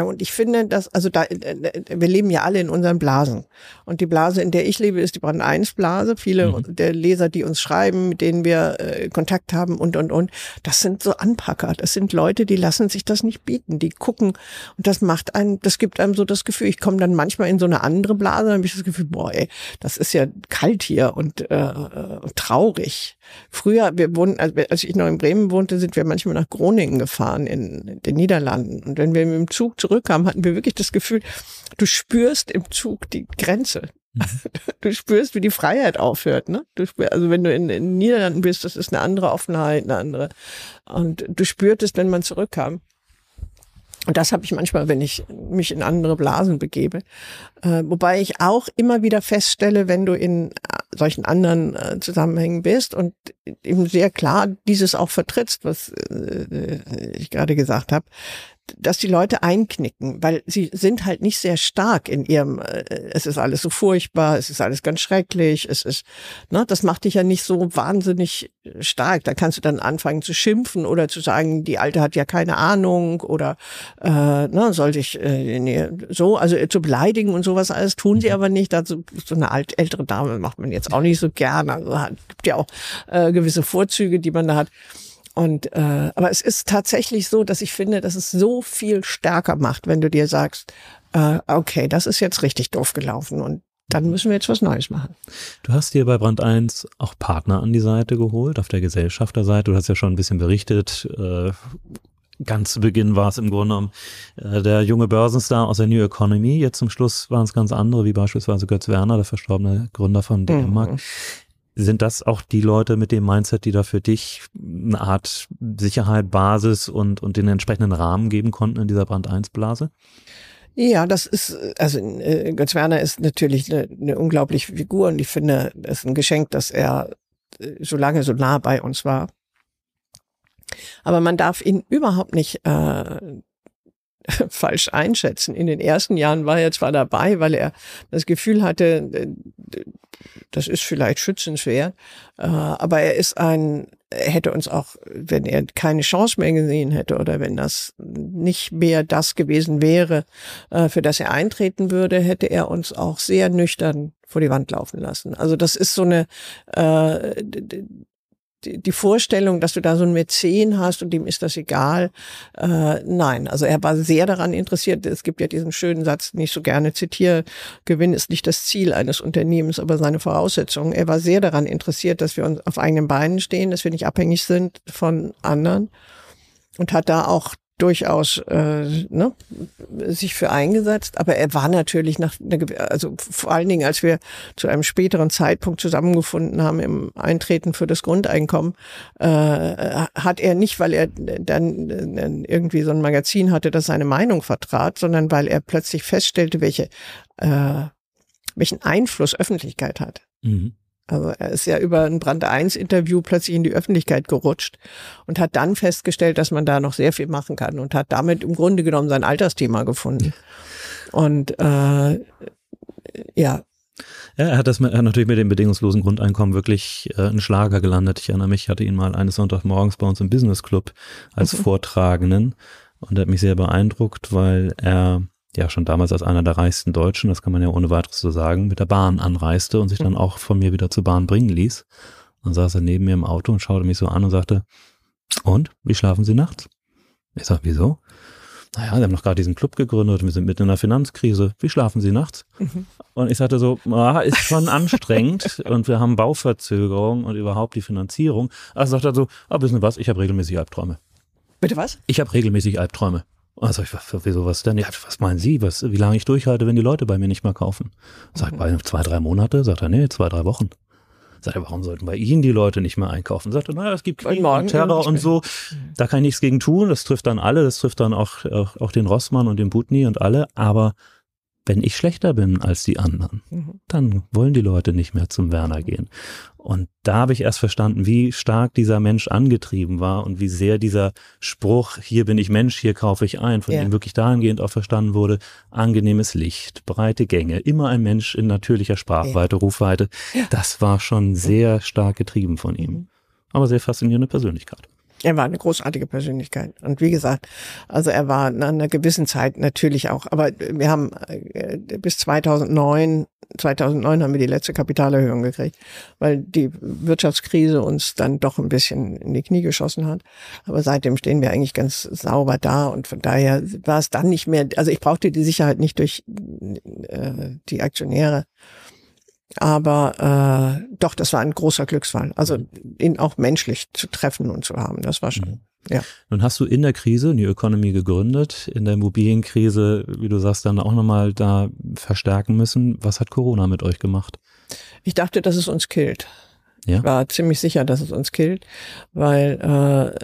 und ich finde, dass, also da, äh, wir leben ja alle in unseren Blasen. Und die Blase, in der ich lebe, ist die Brand 1 Blase. Viele mhm. der Leser, die uns schreiben, mit denen wir äh, Kontakt haben und, und, und, das sind so Anpacker. Das sind Leute, die lassen sich das nicht bieten. Die gucken und das macht einem, das gibt einem so das Gefühl, ich komme dann manchmal in so eine andere Blase, dann habe ich das Gefühl, boah, ey, das ist ja kalt hier und äh, äh traurig. Früher, wir wohnen, als ich noch in Bremen wohnte, sind wir manchmal nach Groningen gefahren in den Niederlanden. Und wenn wir mit dem Zug zurückkamen, hatten wir wirklich das Gefühl, du spürst im Zug die Grenze. Mhm. Du spürst, wie die Freiheit aufhört, ne? Du spürst, also wenn du in, in den Niederlanden bist, das ist eine andere Offenheit, eine andere. Und du spürtest, wenn man zurückkam. Und das habe ich manchmal, wenn ich mich in andere Blasen begebe. Äh, wobei ich auch immer wieder feststelle, wenn du in äh, solchen anderen äh, Zusammenhängen bist und eben sehr klar dieses auch vertrittst, was äh, ich gerade gesagt habe, dass die Leute einknicken, weil sie sind halt nicht sehr stark in ihrem, äh, es ist alles so furchtbar, es ist alles ganz schrecklich, es ist, ne, das macht dich ja nicht so wahnsinnig stark. Da kannst du dann anfangen zu schimpfen oder zu sagen, die Alte hat ja keine Ahnung oder äh, ne, soll sich äh, nee, so, also äh, zu beleidigen und sowas alles tun sie mhm. aber nicht. Also so eine alt, ältere Dame macht man jetzt auch nicht so gerne. Also gibt ja auch äh, gewisse Vorzüge, die man da hat. Und äh, aber es ist tatsächlich so, dass ich finde, dass es so viel stärker macht, wenn du dir sagst, äh, okay, das ist jetzt richtig doof gelaufen und dann müssen wir jetzt was Neues machen. Du hast dir bei Brand 1 auch Partner an die Seite geholt, auf der Gesellschafterseite. Du hast ja schon ein bisschen berichtet. Äh, ganz zu Beginn war es im Grunde genommen äh, der junge Börsenstar aus der New Economy. Jetzt zum Schluss waren es ganz andere, wie beispielsweise Götz Werner, der verstorbene Gründer von DM-Mark. Mhm. Sind das auch die Leute mit dem Mindset, die da für dich eine Art Sicherheit, Basis und, und den entsprechenden Rahmen geben konnten in dieser Brand 1 Blase? Ja, das ist, also äh, Götz Werner ist natürlich eine, eine unglaubliche Figur und ich finde, es ist ein Geschenk, dass er äh, so lange so nah bei uns war. Aber man darf ihn überhaupt nicht äh, falsch einschätzen. In den ersten Jahren war er zwar dabei, weil er das Gefühl hatte, äh, das ist vielleicht schützenswert, äh, aber er ist ein, er hätte uns auch, wenn er keine Chance mehr gesehen hätte oder wenn das nicht mehr das gewesen wäre, äh, für das er eintreten würde, hätte er uns auch sehr nüchtern vor die Wand laufen lassen. Also das ist so eine, äh, die Vorstellung, dass du da so ein Mäzen hast und dem ist das egal. Äh, nein, also er war sehr daran interessiert. Es gibt ja diesen schönen Satz, den ich so gerne zitiere. Gewinn ist nicht das Ziel eines Unternehmens, aber seine Voraussetzung. Er war sehr daran interessiert, dass wir uns auf eigenen Beinen stehen, dass wir nicht abhängig sind von anderen und hat da auch durchaus äh, ne, sich für eingesetzt, aber er war natürlich nach, also vor allen Dingen, als wir zu einem späteren Zeitpunkt zusammengefunden haben im Eintreten für das Grundeinkommen, äh, hat er nicht, weil er dann irgendwie so ein Magazin hatte, das seine Meinung vertrat, sondern weil er plötzlich feststellte, welche äh, welchen Einfluss Öffentlichkeit hat. Mhm. Also er ist ja über ein Brand 1 Interview plötzlich in die Öffentlichkeit gerutscht und hat dann festgestellt, dass man da noch sehr viel machen kann und hat damit im Grunde genommen sein Altersthema gefunden. Und äh, ja, ja, er hat das mit, natürlich mit dem bedingungslosen Grundeinkommen wirklich äh, einen Schlager gelandet. Ich erinnere mich, ich hatte ihn mal eines Sonntagmorgens bei uns im Business Club als mhm. Vortragenden und er hat mich sehr beeindruckt, weil er ja schon damals als einer der reichsten Deutschen, das kann man ja ohne weiteres so sagen, mit der Bahn anreiste und sich dann mhm. auch von mir wieder zur Bahn bringen ließ. Dann saß er neben mir im Auto und schaute mich so an und sagte, und, wie schlafen Sie nachts? Ich sag, wieso? Naja, wir haben noch gerade diesen Club gegründet und wir sind mitten in einer Finanzkrise. Wie schlafen Sie nachts? Mhm. Und ich sagte so, ah, ist schon anstrengend und wir haben Bauverzögerung und überhaupt die Finanzierung. Also sagt er so, ah, wissen Sie was, ich habe regelmäßig Albträume. Bitte was? Ich habe regelmäßig Albträume. Also ich, wieso was denn? Ja, was meinen Sie? Was, wie lange ich durchhalte, wenn die Leute bei mir nicht mehr kaufen? Sag ich, bei zwei, drei Monate? Sagt er, nee, zwei, drei Wochen. Sagt er, warum sollten bei Ihnen die Leute nicht mehr einkaufen? Sagt er, naja, es gibt Krieg morgen und Terror und so. Da kann ich nichts gegen tun. Das trifft dann alle. Das trifft dann auch, auch, auch den Rossmann und den Butni und alle. Aber wenn ich schlechter bin als die anderen, Mhm. dann wollen die Leute nicht mehr zum Werner gehen. Und da habe ich erst verstanden, wie stark dieser Mensch angetrieben war und wie sehr dieser Spruch, hier bin ich Mensch, hier kaufe ich ein, von Ja. ihm wirklich dahingehend auch verstanden wurde, angenehmes Licht, breite Gänge, immer ein Mensch in natürlicher Sprachweite, Rufweite. Das war schon sehr stark getrieben von ihm. Aber sehr faszinierende Persönlichkeit. Er war eine großartige Persönlichkeit. Und wie gesagt, also er war nach einer gewissen Zeit natürlich auch, aber wir haben äh, bis 2009, 2009 haben wir die letzte Kapitalerhöhung gekriegt, weil die Wirtschaftskrise uns dann doch ein bisschen in die Knie geschossen hat. Aber seitdem stehen wir eigentlich ganz sauber da und von daher war es dann nicht mehr, also ich brauchte die Sicherheit nicht durch äh, die Aktionäre. Aber äh, doch, das war ein großer Glücksfall. Also ihn auch menschlich zu treffen und zu haben, das war schon. Ja. Nun hast du in der Krise New Economy gegründet, in der Immobilienkrise, wie du sagst, dann auch nochmal da verstärken müssen. Was hat Corona mit euch gemacht? Ich dachte, dass es uns killt. Ja. Ich war ziemlich sicher, dass es uns killt, weil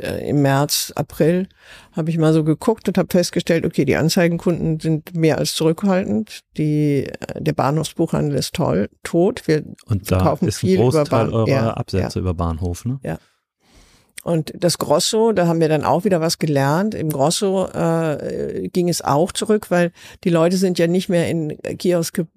äh, im März, April habe ich mal so geguckt und habe festgestellt, okay, die Anzeigenkunden sind mehr als zurückhaltend. Die, der Bahnhofsbuchhandel ist toll, tot. Wir Und da verkaufen ist ein viel über Großteil Bahn- eurer ja, Absätze über Bahnhof, ne? Und das Grosso, da haben wir dann auch wieder was gelernt. Im Grosso äh, ging es auch zurück, weil die Leute sind ja nicht mehr in Kioske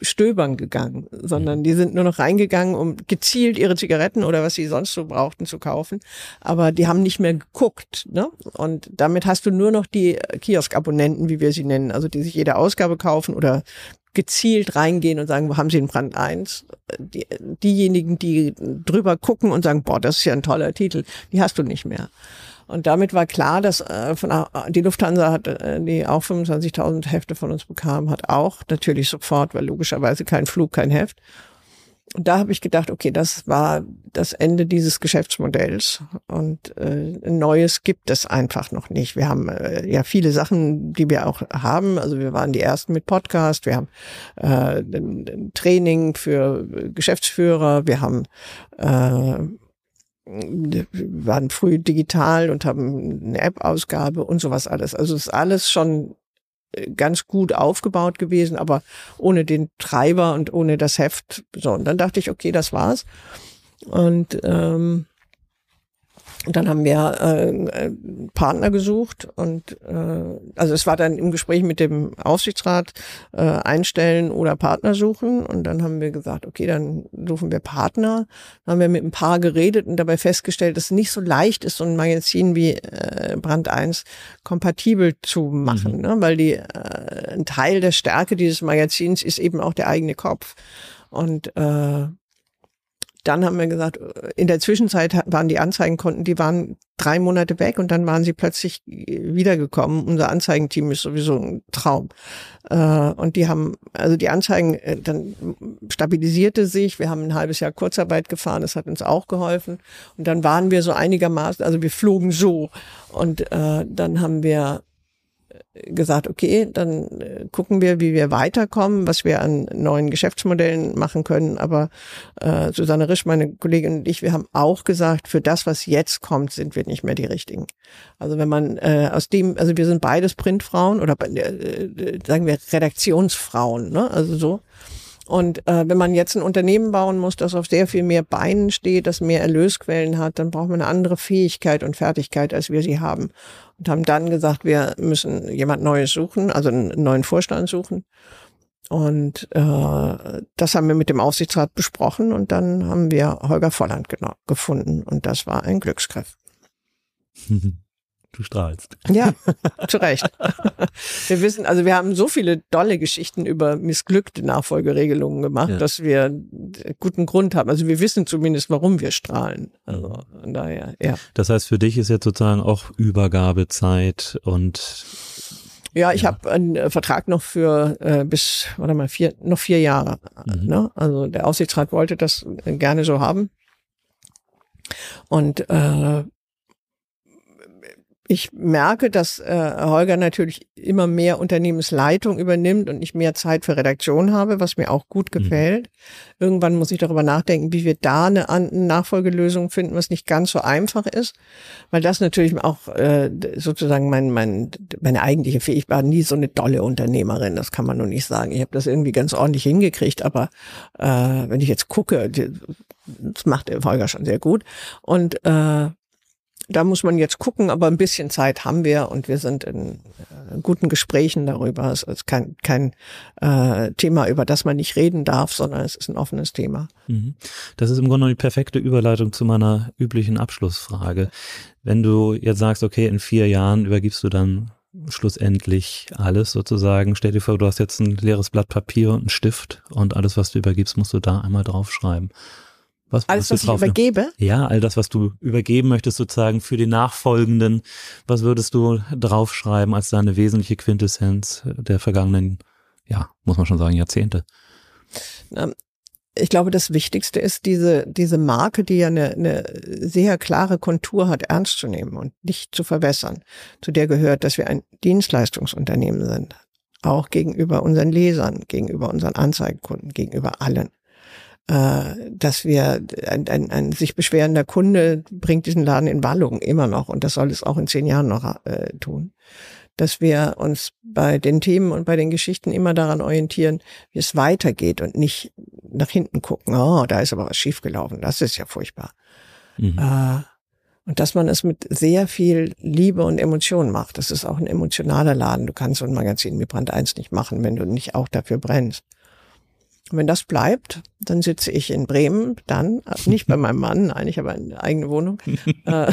stöbern gegangen, sondern die sind nur noch reingegangen, um gezielt ihre Zigaretten oder was sie sonst so brauchten zu kaufen. Aber die haben nicht mehr geguckt. Ne? Und damit hast du nur noch die Kioskabonnenten, wie wir sie nennen, also die sich jede Ausgabe kaufen oder gezielt reingehen und sagen, wo haben Sie den Brand 1? Die, diejenigen, die drüber gucken und sagen, boah, das ist ja ein toller Titel, die hast du nicht mehr. Und damit war klar, dass äh, von, die Lufthansa hat, äh, die auch 25.000 Hefte von uns bekam, hat auch natürlich sofort, weil logischerweise kein Flug, kein Heft. Und da habe ich gedacht, okay, das war das Ende dieses Geschäftsmodells und äh, ein neues gibt es einfach noch nicht. Wir haben äh, ja viele Sachen, die wir auch haben. Also wir waren die ersten mit Podcast, wir haben äh, ein, Training für Geschäftsführer, wir haben äh, waren früh digital und haben eine App-Ausgabe und sowas alles. Also ist alles schon ganz gut aufgebaut gewesen, aber ohne den Treiber und ohne das Heft. So, und dann dachte ich, okay, das war's. Und ähm, und dann haben wir äh, Partner gesucht und äh, also es war dann im Gespräch mit dem Aufsichtsrat äh, einstellen oder Partner suchen und dann haben wir gesagt, okay, dann suchen wir Partner. Dann haben wir mit ein paar geredet und dabei festgestellt, dass es nicht so leicht ist, so ein Magazin wie äh, Brand 1 kompatibel zu machen, mhm. ne? weil die äh, ein Teil der Stärke dieses Magazins ist eben auch der eigene Kopf und äh, dann haben wir gesagt, in der Zwischenzeit waren die Anzeigenkonten, die waren drei Monate weg und dann waren sie plötzlich wiedergekommen. Unser Anzeigenteam ist sowieso ein Traum. Und die haben, also die Anzeigen, dann stabilisierte sich. Wir haben ein halbes Jahr Kurzarbeit gefahren, das hat uns auch geholfen. Und dann waren wir so einigermaßen, also wir flogen so. Und dann haben wir gesagt, okay, dann äh, gucken wir, wie wir weiterkommen, was wir an neuen Geschäftsmodellen machen können. Aber äh, Susanne Risch, meine Kollegin und ich, wir haben auch gesagt, für das, was jetzt kommt, sind wir nicht mehr die richtigen. Also wenn man äh, aus dem, also wir sind beides Printfrauen oder äh, sagen wir Redaktionsfrauen, ne? Also so. Und äh, wenn man jetzt ein Unternehmen bauen muss, das auf sehr viel mehr Beinen steht, das mehr Erlösquellen hat, dann braucht man eine andere Fähigkeit und Fertigkeit, als wir sie haben. Und haben dann gesagt, wir müssen jemand Neues suchen, also einen neuen Vorstand suchen. Und äh, das haben wir mit dem Aufsichtsrat besprochen und dann haben wir Holger Volland gefunden. Und das war ein Glücksgriff. Du strahlst. Ja, zu Recht. Wir wissen, also wir haben so viele dolle Geschichten über missglückte Nachfolgeregelungen gemacht, ja. dass wir guten Grund haben. Also wir wissen zumindest, warum wir strahlen. Also von daher, ja. Das heißt, für dich ist jetzt sozusagen auch Übergabezeit und ja, ich ja. habe einen Vertrag noch für äh, bis, warte mal, vier, noch vier Jahre. Mhm. Ne? Also der Aufsichtsrat wollte das gerne so haben. Und äh, ich merke, dass äh, Holger natürlich immer mehr Unternehmensleitung übernimmt und ich mehr Zeit für Redaktion habe, was mir auch gut mhm. gefällt. Mhm. Irgendwann muss ich darüber nachdenken, wie wir da eine, eine, Nachfolgelösung finden, was nicht ganz so einfach ist, weil das natürlich auch äh, sozusagen mein, mein, meine eigentliche Fähigkeit war, nie so eine dolle Unternehmerin, das kann man nur nicht sagen. Ich habe das irgendwie ganz ordentlich hingekriegt, aber äh, wenn ich jetzt gucke, das macht Holger schon sehr gut und äh, da muss man jetzt gucken, aber ein bisschen Zeit haben wir und wir sind in äh, guten Gesprächen darüber. Es ist kein, kein äh, Thema, über das man nicht reden darf, sondern es ist ein offenes Thema. Mhm. Das ist im Grunde die perfekte Überleitung zu meiner üblichen Abschlussfrage. Wenn du jetzt sagst, okay, in vier Jahren übergibst du dann schlussendlich alles sozusagen. Stell dir vor, du hast jetzt ein leeres Blatt Papier und einen Stift und alles, was du übergibst, musst du da einmal draufschreiben. Was Alles, was ich übergebe? Ja, all das, was du übergeben möchtest, sozusagen für die Nachfolgenden. Was würdest du draufschreiben als deine wesentliche Quintessenz der vergangenen, ja, muss man schon sagen, Jahrzehnte? Ich glaube, das Wichtigste ist, diese, diese Marke, die ja eine, eine sehr klare Kontur hat, ernst zu nehmen und nicht zu verwässern. Zu der gehört, dass wir ein Dienstleistungsunternehmen sind. Auch gegenüber unseren Lesern, gegenüber unseren Anzeigenkunden, gegenüber allen äh, dass wir ein, ein, ein sich beschwerender Kunde bringt diesen Laden in Wallung immer noch und das soll es auch in zehn Jahren noch äh, tun. Dass wir uns bei den Themen und bei den Geschichten immer daran orientieren, wie es weitergeht und nicht nach hinten gucken, oh, da ist aber was schiefgelaufen, das ist ja furchtbar. Mhm. Äh, und dass man es mit sehr viel Liebe und Emotion macht. Das ist auch ein emotionaler Laden. Du kannst so ein Magazin wie Brand 1 nicht machen, wenn du nicht auch dafür brennst. Und wenn das bleibt, dann sitze ich in Bremen, dann, nicht bei meinem Mann, nein, ich habe eine eigene Wohnung. Äh,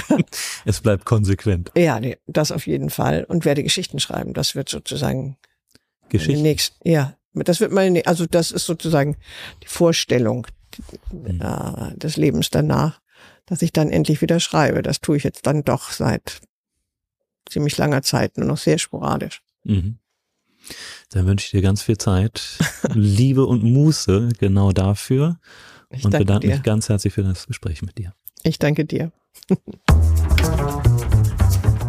es bleibt konsequent. Ja, nee, das auf jeden Fall. Und werde Geschichten schreiben. Das wird sozusagen Geschichten. Nächst, ja, das wird meine, also das ist sozusagen die Vorstellung mhm. äh, des Lebens danach, dass ich dann endlich wieder schreibe. Das tue ich jetzt dann doch seit ziemlich langer Zeit, nur noch sehr sporadisch. Mhm. Dann wünsche ich dir ganz viel Zeit, Liebe und Muße genau dafür. Ich und bedanke dir. mich ganz herzlich für das Gespräch mit dir. Ich danke dir.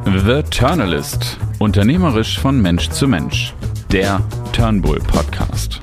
The Turnalist. Unternehmerisch von Mensch zu Mensch. Der Turnbull Podcast.